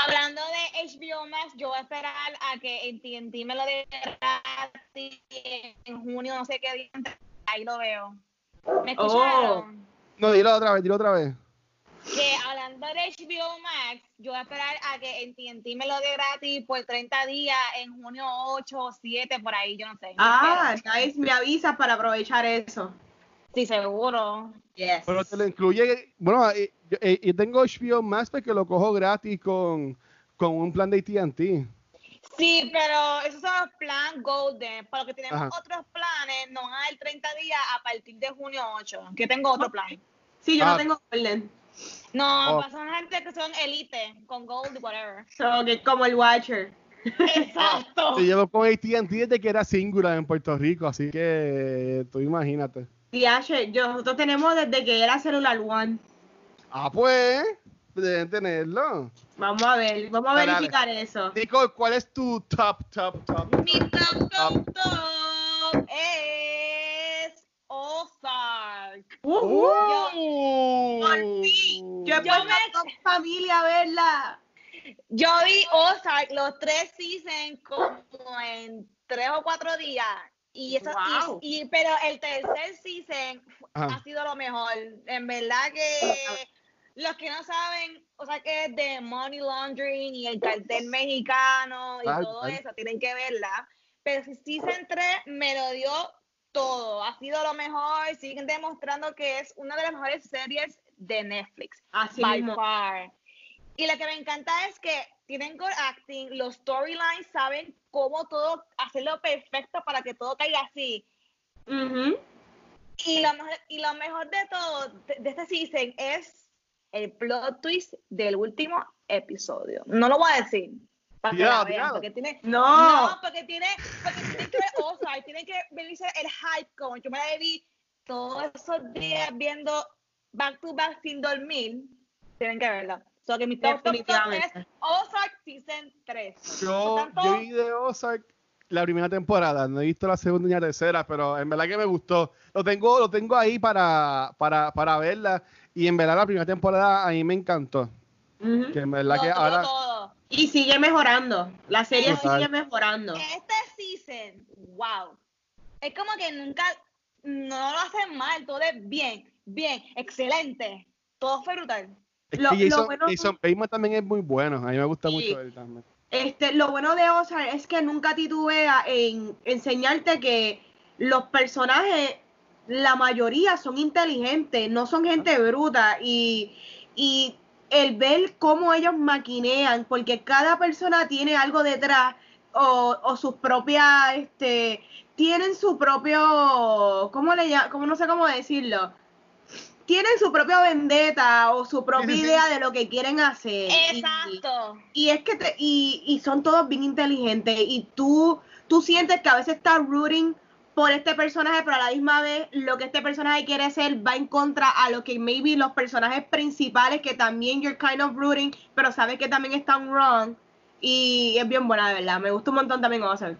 Speaker 3: Hablando de HBO Max, yo voy a esperar a que en TNT me lo dé gratis en junio, no sé qué día. Ahí lo veo. ¿Me
Speaker 1: Oh.
Speaker 3: escucharon?
Speaker 2: No, dilo otra vez, dilo otra vez.
Speaker 3: Que hablando de HBO Max, yo voy a esperar a que en TNT me lo dé gratis por 30 días en junio 8 o 7, por ahí, yo no sé.
Speaker 1: Ah, guys, me avisas para aprovechar eso.
Speaker 3: Sí, seguro.
Speaker 1: Yes.
Speaker 2: Pero te lo incluye, bueno, eh, yo, eh, yo tengo HBO Max porque lo cojo gratis con, con un plan de AT&T.
Speaker 3: Sí, pero esos son los plan Golden. Para los que tenemos
Speaker 2: Ajá.
Speaker 3: otros planes, nos van a dar 30 días a partir de junio 8. Que tengo otro plan.
Speaker 1: Sí, yo
Speaker 2: Ah.
Speaker 1: no tengo Golden.
Speaker 3: No,
Speaker 2: Oh.
Speaker 3: son gente que son elite, con gold, whatever.
Speaker 1: So, que como el Watcher.
Speaker 3: Exacto. *laughs*
Speaker 2: Yo llevo con AT&T desde que era singular en Puerto Rico, así que tú imagínate.
Speaker 1: DH, yo, nosotros tenemos desde que era Celular One.
Speaker 2: Ah, pues, deben tenerlo.
Speaker 1: Vamos a ver, vamos a
Speaker 2: Dale, dale.
Speaker 1: verificar eso.
Speaker 2: Nicole, ¿cuál es tu top, top, top?
Speaker 3: Mi top, top, top es Ozark.
Speaker 1: Uh,
Speaker 2: ¡Uh!
Speaker 1: Por fin. Yo he
Speaker 3: Yo
Speaker 1: puesto
Speaker 3: me-
Speaker 1: familia a verla.
Speaker 3: Yo vi Ozark los tres seasons como en tres o cuatro días. Y eso, y-
Speaker 1: Wow.
Speaker 3: y, pero el tercer season
Speaker 2: Ajá.
Speaker 3: ha sido lo mejor. En verdad que los que no saben, o sea que es de money laundering y el cartel mexicano y
Speaker 2: Ay,
Speaker 3: todo
Speaker 2: ay.
Speaker 3: eso, tienen que verla. Pero si season 3 me lo dio todo, ha sido lo mejor, siguen demostrando que es una de las mejores series de Netflix
Speaker 1: Así
Speaker 3: by
Speaker 1: mismo.
Speaker 3: far. Y lo que me encanta es que tienen good acting, los storylines saben cómo todo, hacerlo perfecto para que todo caiga así.
Speaker 1: Ujú.
Speaker 3: Y lo mejor, y lo mejor de todo, de, de este season, es el plot twist del último episodio. No lo voy a decir. Para que la vean,
Speaker 2: tirado.
Speaker 3: porque tiene,
Speaker 1: No.
Speaker 3: no, porque tiene, porque tiene que ver Ozark, tiene que verse el hype como yo me la vi todos esos días viendo back to back sin dormir. Tienen que verla. So que mi top, top, top es. Ozark Season 3.
Speaker 2: Yo,
Speaker 3: tanto,
Speaker 2: yo vi de Ozark la primera temporada, no he visto la segunda ni la tercera, pero en verdad que me gustó. Lo tengo, lo tengo ahí para, para, para verla y en verdad la primera temporada a mí me encantó. Que en verdad que ahora...
Speaker 3: todo.
Speaker 1: Y sigue mejorando. La serie
Speaker 2: Total.
Speaker 1: sigue mejorando.
Speaker 3: Este season, wow. Es como que nunca, no lo hacen mal, todo es bien, bien, excelente. Todo fue brutal.
Speaker 2: Es
Speaker 1: Lo-
Speaker 2: que
Speaker 1: lo
Speaker 2: Jason,
Speaker 1: bueno-
Speaker 2: Jason también es muy bueno. A mí me gusta
Speaker 1: Sí.
Speaker 2: mucho él también.
Speaker 1: Este, lo bueno de Ozark es que nunca titubea en enseñarte que los personajes, la mayoría son inteligentes, no son gente bruta y, y el ver cómo ellos maquinean, porque cada persona tiene algo detrás o, o sus propias, este, tienen su propio, ¿cómo le llaman? ¿Cómo no sé cómo decirlo? Tienen su propia vendetta o su propia
Speaker 2: sí, sí.
Speaker 1: idea de lo que quieren hacer. Y-
Speaker 3: Exacto.
Speaker 1: y es que te, y, y son todos bien inteligentes y tú, tú sientes que a veces estás rooting por este personaje, pero a la misma vez lo que este personaje quiere ser va en contra a lo que maybe los personajes principales que también you're kind of rooting, pero sabes que también están wrong y es bien buena de verdad, me gusta un montón también Ozark.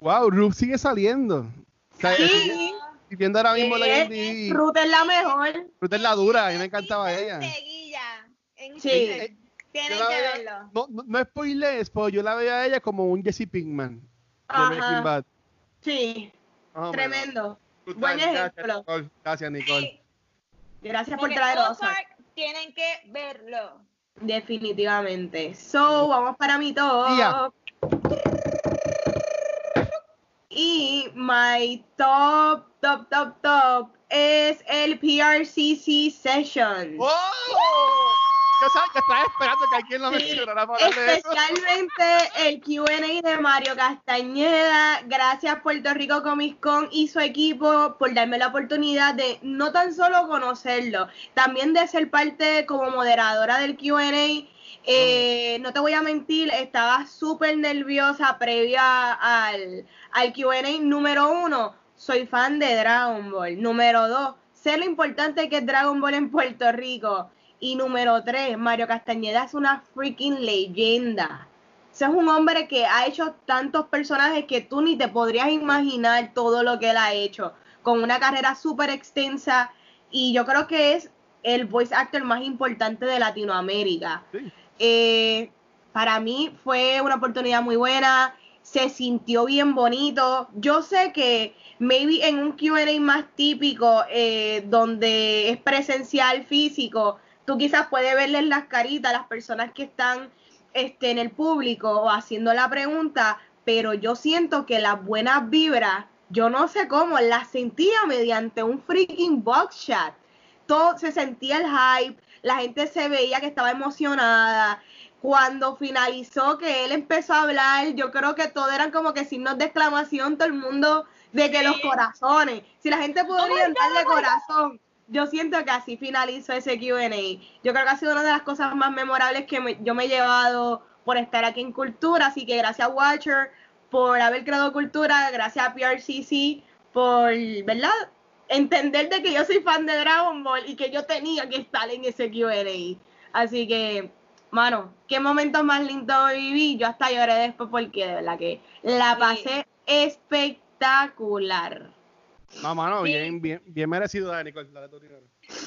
Speaker 2: Wow, Ruth sigue saliendo. O sea,
Speaker 1: Sí.
Speaker 2: estoy viendo ahora mismo la
Speaker 1: Eh,
Speaker 2: IMDb.
Speaker 1: Ruth es la mejor.
Speaker 2: Ruth es la dura, a mí me encantaba ella.
Speaker 3: en
Speaker 1: Sí.
Speaker 3: season.
Speaker 2: Eh,
Speaker 3: Tienen que
Speaker 2: veía-
Speaker 3: verlo.
Speaker 2: No, no, no es spoilers, pero yo la veía a ella como un Jesse Pinkman de
Speaker 1: Ajá.
Speaker 2: Breaking Bad.
Speaker 1: Sí, Tremendo.
Speaker 2: Brutal.
Speaker 1: Buen
Speaker 2: Gracias,
Speaker 1: ejemplo.
Speaker 2: Nicole. Gracias, Nicole.
Speaker 3: Sí,
Speaker 1: Gracias por traer Ozark.
Speaker 3: Tienen que verlo.
Speaker 1: Definitivamente. So, vamos para mi top. Y my top, top, top, top es el PRCC Session.
Speaker 2: ¡Oh! Yo sabes que estaba esperando que alguien lo
Speaker 1: Sí,
Speaker 2: mencionara para hablar de eso.
Speaker 1: Especialmente el QA de Mario Castañeda. Gracias Puerto Rico Comic Con y su equipo por darme la oportunidad de no tan solo conocerlo, también de ser parte como moderadora del QA. Eh, no te voy a mentir, estaba súper nerviosa previa al, al QA. Número uno, soy fan de Dragon Ball. Número dos, sé lo importante que es Dragon Ball en Puerto Rico. Y número tres, Mario Castañeda es una freaking leyenda. Ese es un hombre que ha hecho tantos personajes que tú ni te podrías imaginar todo lo que él ha hecho. Con una carrera súper extensa. Y yo creo que es el voice actor más importante de Latinoamérica.
Speaker 2: Sí.
Speaker 1: Eh, para mí fue una oportunidad muy buena, se sintió bien bonito. Yo sé que maybe en un QA más típico, eh, donde es presencial físico, tú quizás puedes verles las caritas a las personas que están este, en el público o haciendo la pregunta, pero yo siento que las buenas vibras, yo no sé cómo, las sentía mediante un freaking box chat todo se sentía el hype, la gente se veía que estaba emocionada. Cuando finalizó, que él empezó a hablar, yo creo que todo eran como que signos de exclamación, todo el mundo de que
Speaker 3: Sí.
Speaker 1: los corazones. Si la gente podría darle
Speaker 3: oh
Speaker 1: corazón, yo siento que así finalizó ese QA. Yo creo que ha sido una de las cosas más memorables que me- yo me he llevado por estar aquí en Cultura. Así que gracias, Watcher, por haber creado Cultura. Gracias a PRCC por, ¿verdad? entender de que yo soy fan de Dragon Ball y que yo tenía que estar en ese Q&A. Así que, mano, qué momentos más lindos viví. Yo hasta lloré después porque de verdad que la
Speaker 3: Sí.
Speaker 1: pasé espectacular.
Speaker 2: No, mano,
Speaker 3: Sí.
Speaker 2: bien, bien, bien merecido, dale, Nicole. Tú primero.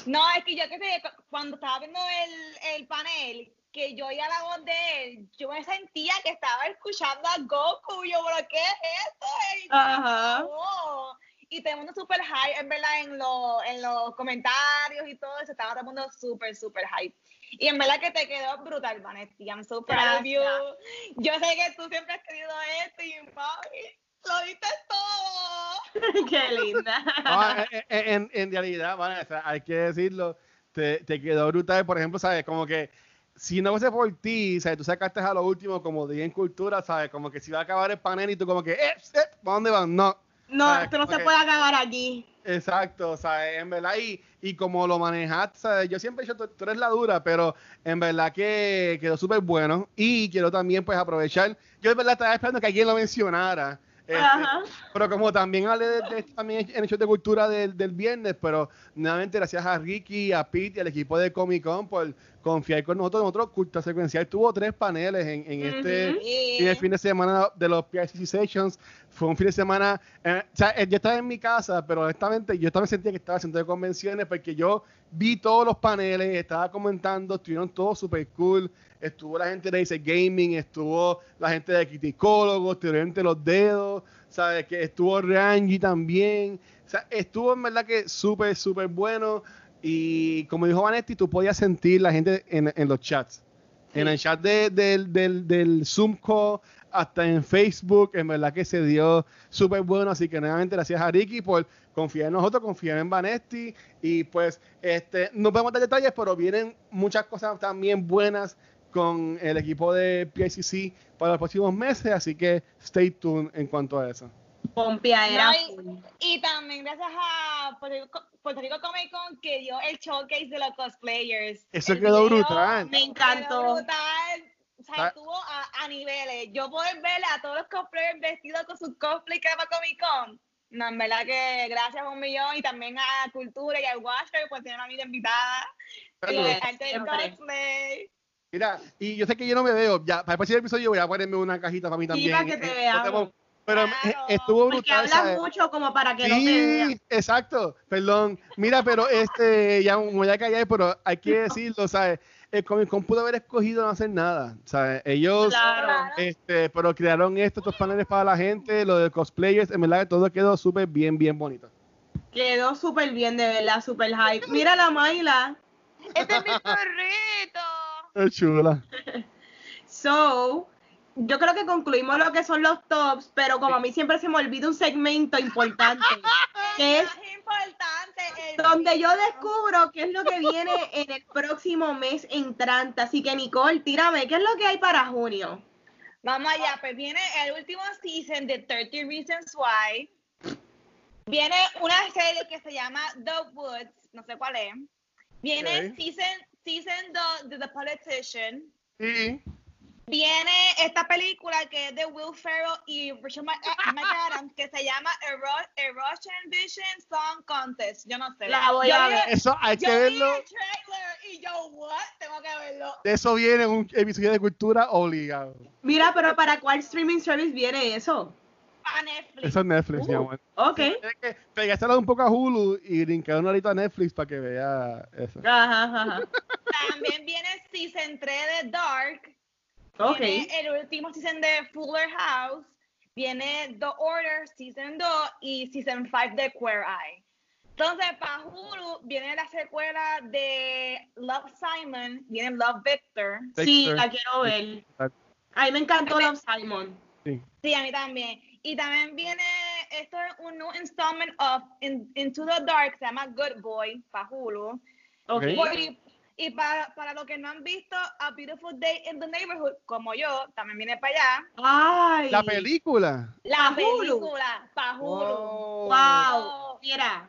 Speaker 3: No, es que yo que sé, cu- cuando estaba viendo el, el panel, que yo oía la voz de él, yo me sentía que estaba escuchando a Goku. Yo, ¿pero qué es esto? Y,
Speaker 1: Ajá.
Speaker 3: oh, y todo el mundo súper hype, en verdad, en, lo- en los comentarios y todo eso, estaba todo el mundo súper, súper hype. Y en verdad que te quedó brutal, Vanetti. I'm so proud of you. Yo sé que tú siempre has querido esto y mami, lo diste todo. *laughs*
Speaker 1: qué linda.
Speaker 2: No, en, en- en- en realidad, Vanessa, hay que decirlo, te, te quedó brutal, por ejemplo, ¿sabes? Como que si no fuese por ti, ¿sabes? Tú sacaste a lo último como día en cultura, ¿sabes? Como que si va a acabar el panel y tú como que, eh, eh, ¿para dónde van? No.
Speaker 1: No,
Speaker 2: ¿sabes?
Speaker 1: esto no
Speaker 2: Como
Speaker 1: se
Speaker 2: que-
Speaker 1: puede acabar aquí.
Speaker 2: Exacto, ¿sabes? En verdad, y, y como lo manejaste, ¿sabes? Yo siempre he dicho, tú, tú eres la dura, pero en verdad que quedó súper bueno. Y quiero también, pues, aprovechar. Yo en verdad estaba esperando que alguien lo mencionara. Este, pero como también hablé de, de esto también en hechos de cultura del, del viernes, pero nuevamente gracias a Ricky, a Pete y al equipo de Comic Con por confiar con nosotros. Nosotros, Cultura Secuencial, tuvo tres paneles en, en este
Speaker 1: Ujú.
Speaker 2: en el fin de semana de los PICC Sessions. Fue un fin de semana. eh, o sea, eh, yo estaba en mi casa, pero honestamente yo también sentía que estaba haciendo de convenciones porque yo vi todos los paneles, estaba comentando, estuvieron todos super cool. Estuvo la gente de Ace Gaming, estuvo la gente de Criticólogos, estuvieron entre los dedos, ¿sabes? Que estuvo Rangi también. O sea, estuvo en verdad que súper, súper bueno. Y como dijo Vanetti, tú podías sentir la gente en, en los chats. En el chat de- del, del, del Zoom call, hasta en Facebook, en verdad que se dio súper bueno. Así que nuevamente gracias a Ricky por confiar en nosotros, confiar en Vanetti. Y pues, este, no podemos dar detalles, pero vienen muchas cosas también buenas con el equipo de PICC para los próximos meses. Así que stay tuned en cuanto a eso.
Speaker 1: Pompeadera
Speaker 3: No, y-. Y también gracias a Puerto Rico, Puerto Rico Comic Con que dio el showcase de los cosplayers.
Speaker 2: Eso
Speaker 3: El
Speaker 2: quedó
Speaker 3: video
Speaker 2: brutal.
Speaker 1: Me encantó.
Speaker 3: quedó brutal. O sea,
Speaker 2: Ah.
Speaker 3: estuvo a, a niveles. Yo poder ver a todos los cosplayers vestidos con sus cosplay que era para Comic Con. No, en verdad que gracias un millón y también a Cultura y al Watcher por tener a mí de invitada. Y arte del cosplay.
Speaker 2: Mira, y yo sé que yo no me veo, ya para el próximo episodio voy a ponerme una cajita para mí también.
Speaker 1: para que te
Speaker 2: Eh,
Speaker 1: veamos.
Speaker 2: Pero
Speaker 3: Claro.
Speaker 2: estuvo
Speaker 1: Porque
Speaker 2: brutal.
Speaker 1: hablan
Speaker 2: ¿sabes?
Speaker 1: mucho como para que no te vean.
Speaker 2: Sí, exacto. Perdón. Mira, pero este, ya me voy a callar, pero hay que *laughs* decirlo, ¿sabes? El Comic Con pudo haber escogido no hacer nada, ¿sabes? Ellos,
Speaker 1: Claro.
Speaker 2: este, pero crearon esto, estos paneles para la gente, lo de cosplayers, en verdad que todo quedó súper bien, bien bonito.
Speaker 1: Quedó súper bien, de verdad, súper hype. Mira la Mayla.
Speaker 3: Este es mi perrito.
Speaker 2: Es chula. *laughs*
Speaker 1: So, yo creo que concluimos lo que son los tops, pero como a mí siempre se me olvida un segmento importante, *laughs* que es
Speaker 3: Más importante.
Speaker 1: donde yo descubro qué es lo que viene *laughs* en el próximo mes entrante. Así que, Nicole, tírame, ¿qué es lo que hay para junio?
Speaker 3: Vamos allá, pues viene el último season de 30 Reasons Why. Viene una serie que se llama The Woods, no sé cuál es. Viene season, season 2 de The Politician.
Speaker 2: Sí.
Speaker 3: Viene esta película que es de Will Ferrell y eh, McAdams que se llama Ero- Erosion Vision Song Contest. Yo no sé.
Speaker 1: La voy
Speaker 3: Yo
Speaker 1: a
Speaker 3: vi-
Speaker 1: ver.
Speaker 2: Eso hay que
Speaker 3: Yo vi
Speaker 2: verlo.
Speaker 3: el trailer y yo, what? Tengo que verlo.
Speaker 2: De eso viene un episodio de cultura obligado.
Speaker 1: Mira, pero ¿para cuál streaming service viene eso?
Speaker 3: A Netflix.
Speaker 2: Eso es Netflix, mi
Speaker 1: Uh,
Speaker 2: amor.
Speaker 1: ok.
Speaker 2: Tienes que pegárselo un poco a Hulu y brincar una horita a Netflix para que vea eso.
Speaker 1: Ajá, ajá.
Speaker 3: También viene Season 3 de Dark.
Speaker 1: Ok.
Speaker 3: Viene el último season de Fuller House. Viene The Order Season 2 y Season 5 de Queer Eye. Entonces, para Hulu viene la secuela de Love Simon, viene Love Victor.
Speaker 1: Sí, la quiero ver. A mí me encantó Love Simon.
Speaker 2: Sí.
Speaker 3: Sí, a mí también. Y también viene, esto es un nuevo installment of In- Into the Dark, se llama Good Boy, para Hulu.
Speaker 1: Ok.
Speaker 2: Ok.
Speaker 3: Y, para, para los que no han visto A Beautiful Day in the Neighborhood, como yo, también viene para allá.
Speaker 1: Ay.
Speaker 2: La película.
Speaker 3: La película, para Hulu.
Speaker 2: Oh.
Speaker 1: Wow. Mira,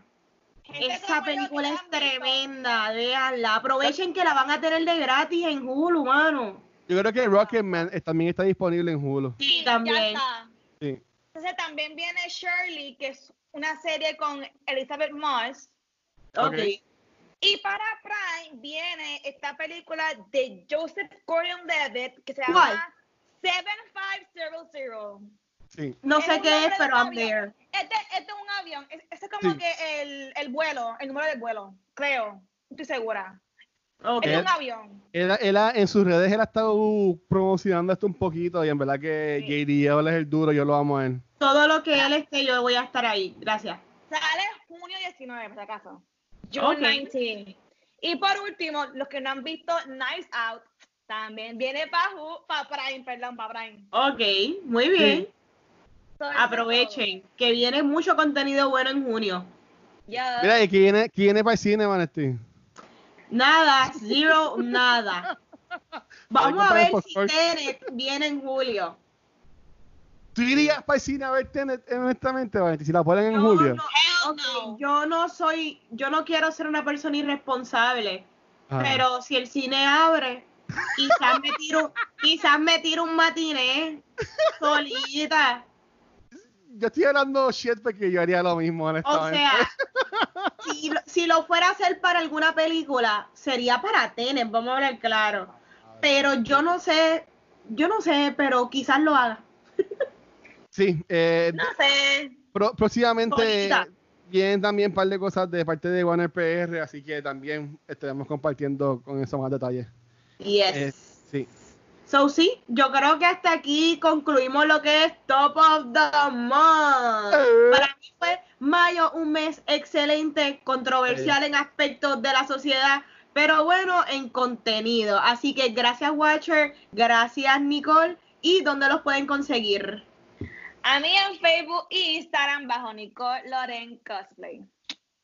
Speaker 3: Gente
Speaker 1: esa película es tremenda. Véanla. Aprovechen que la van a tener de gratis en Hulu, mano.
Speaker 2: Yo creo que Rocketman eh, también está disponible en Hulu.
Speaker 1: Sí, también.
Speaker 2: Sí.
Speaker 3: Entonces también viene Shirley, que es una serie con Elizabeth Moss.
Speaker 1: Ok.
Speaker 2: Ok.
Speaker 3: Y para Prime viene esta película de Joseph Gordon-Levitt que se
Speaker 1: ¿Cuál?
Speaker 3: llama 7500.
Speaker 2: Sí.
Speaker 1: No
Speaker 3: Es
Speaker 1: sé qué es, pero
Speaker 3: un
Speaker 1: I'm
Speaker 3: avión.
Speaker 1: there.
Speaker 3: Este, este es un avión. Es- Este es como
Speaker 2: Sí.
Speaker 3: que el, el vuelo, el número del vuelo, creo. Estoy segura.
Speaker 1: Ok.
Speaker 3: Es un avión.
Speaker 2: Él, él ha- en sus redes él ha estado promocionando esto un poquito y en verdad que
Speaker 3: Sí.
Speaker 2: JDL es el duro, yo lo amo a él.
Speaker 1: Todo lo que él esté, yo voy a estar ahí. Gracias.
Speaker 3: Sale junio 19, por si acaso. June
Speaker 1: Ok.
Speaker 3: 19. Y por último, los que no han visto Nice Out, también viene para pa Prime, perdón, para Prime.
Speaker 1: Ok, muy bien. Aprovechen, que viene mucho contenido bueno en junio.
Speaker 2: Mira, ¿y quién viene, quién viene para el cine, Vanesti?
Speaker 1: Nada, zero, nada. *laughs* Vamos a ver si. Tenet viene en julio.
Speaker 2: ¿Tú irías para el cine a ver Tenet, honestamente, Vanesti, si la ponen en julio?
Speaker 1: no- yo no soy, yo no quiero ser una persona irresponsable,
Speaker 2: Ah.
Speaker 1: pero si el cine abre, quizás me tiro, *laughs* quizás me tiro un matiné solita.
Speaker 2: Yo estoy hablando shit porque yo haría lo mismo,
Speaker 1: O
Speaker 2: honestamente.
Speaker 1: sea, *laughs* si, lo- si lo fuera a hacer para alguna película, sería para Tenet, vamos a hablar claro. Pero yo no sé, yo no sé, pero quizás lo haga.
Speaker 2: Sí, eh,
Speaker 3: No sé.
Speaker 2: Pro- próximamente vienen también un par de cosas de parte de Warner PR, así que también estaremos compartiendo con eso más detalles.
Speaker 1: Yes.
Speaker 2: Eh, sí.
Speaker 1: So sí, yo creo que hasta aquí concluimos lo que es Top of the Month.
Speaker 2: Eh.
Speaker 1: Para mí fue mayo un mes excelente, controversial en aspectos de la sociedad, pero bueno en contenido. Así que gracias Watcher, gracias Nicole y dónde los pueden conseguir.
Speaker 3: A mí en Facebook e Instagram bajo Nicole Loren Cosplay.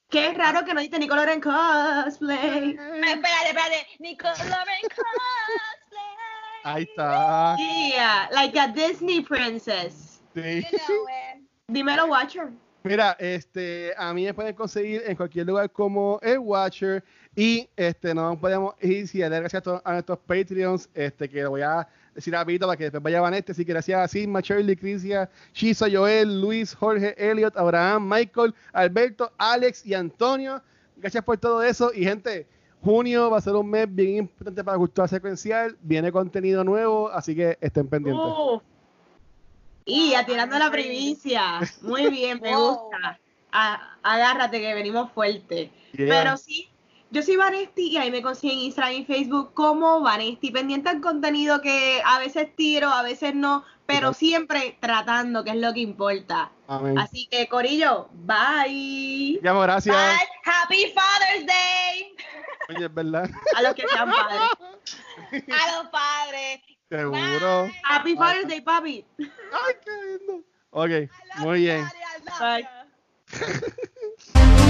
Speaker 1: Qué raro que no dice Nicole en cosplay.
Speaker 3: Eh, Espérate, espérate. Nicole Loren Cosplay.
Speaker 2: Ahí está.
Speaker 1: Yeah, like a Disney princess.
Speaker 2: Sí.
Speaker 3: You know it.
Speaker 1: Dímelo Watcher.
Speaker 2: Mira, este, a mí me pueden conseguir en cualquier lugar como el Watcher y este, no podemos ir si darle gracias a, to- a nuestros Patreons, este, que lo voy a decir rapidito para que después vaya Vanessa, así que gracias a Sigma, Shirley, Crisia, Shiza, Joel, Luis, Jorge, Elliot, Abraham, Michael, Alberto, Alex y Antonio. Gracias por todo eso y gente, junio va a ser un mes bien importante para Cultura Secuencial, viene contenido nuevo, así que estén pendientes.
Speaker 1: Uh, Y atirando la primicia. Muy bien, me gusta. A- agárrate que venimos fuerte.
Speaker 2: Yeah.
Speaker 1: Pero sí, yo soy Vanesti y ahí me consiguen en Instagram y Facebook como Vanesti, pendiente al contenido que a veces tiro, a veces no, pero siempre tratando, que es lo que importa.
Speaker 2: Amén.
Speaker 1: Así que, Corillo, bye.
Speaker 2: Ya, gracias.
Speaker 3: Bye. Happy Father's Day
Speaker 2: Oye, es verdad.
Speaker 1: A los que sean padres. *laughs*
Speaker 3: a los padres.
Speaker 2: Seguro.
Speaker 3: Bye.
Speaker 1: Happy Father's Day, papi.
Speaker 2: Ay, qué lindo. Ok, muy bien.
Speaker 1: Bye. *laughs*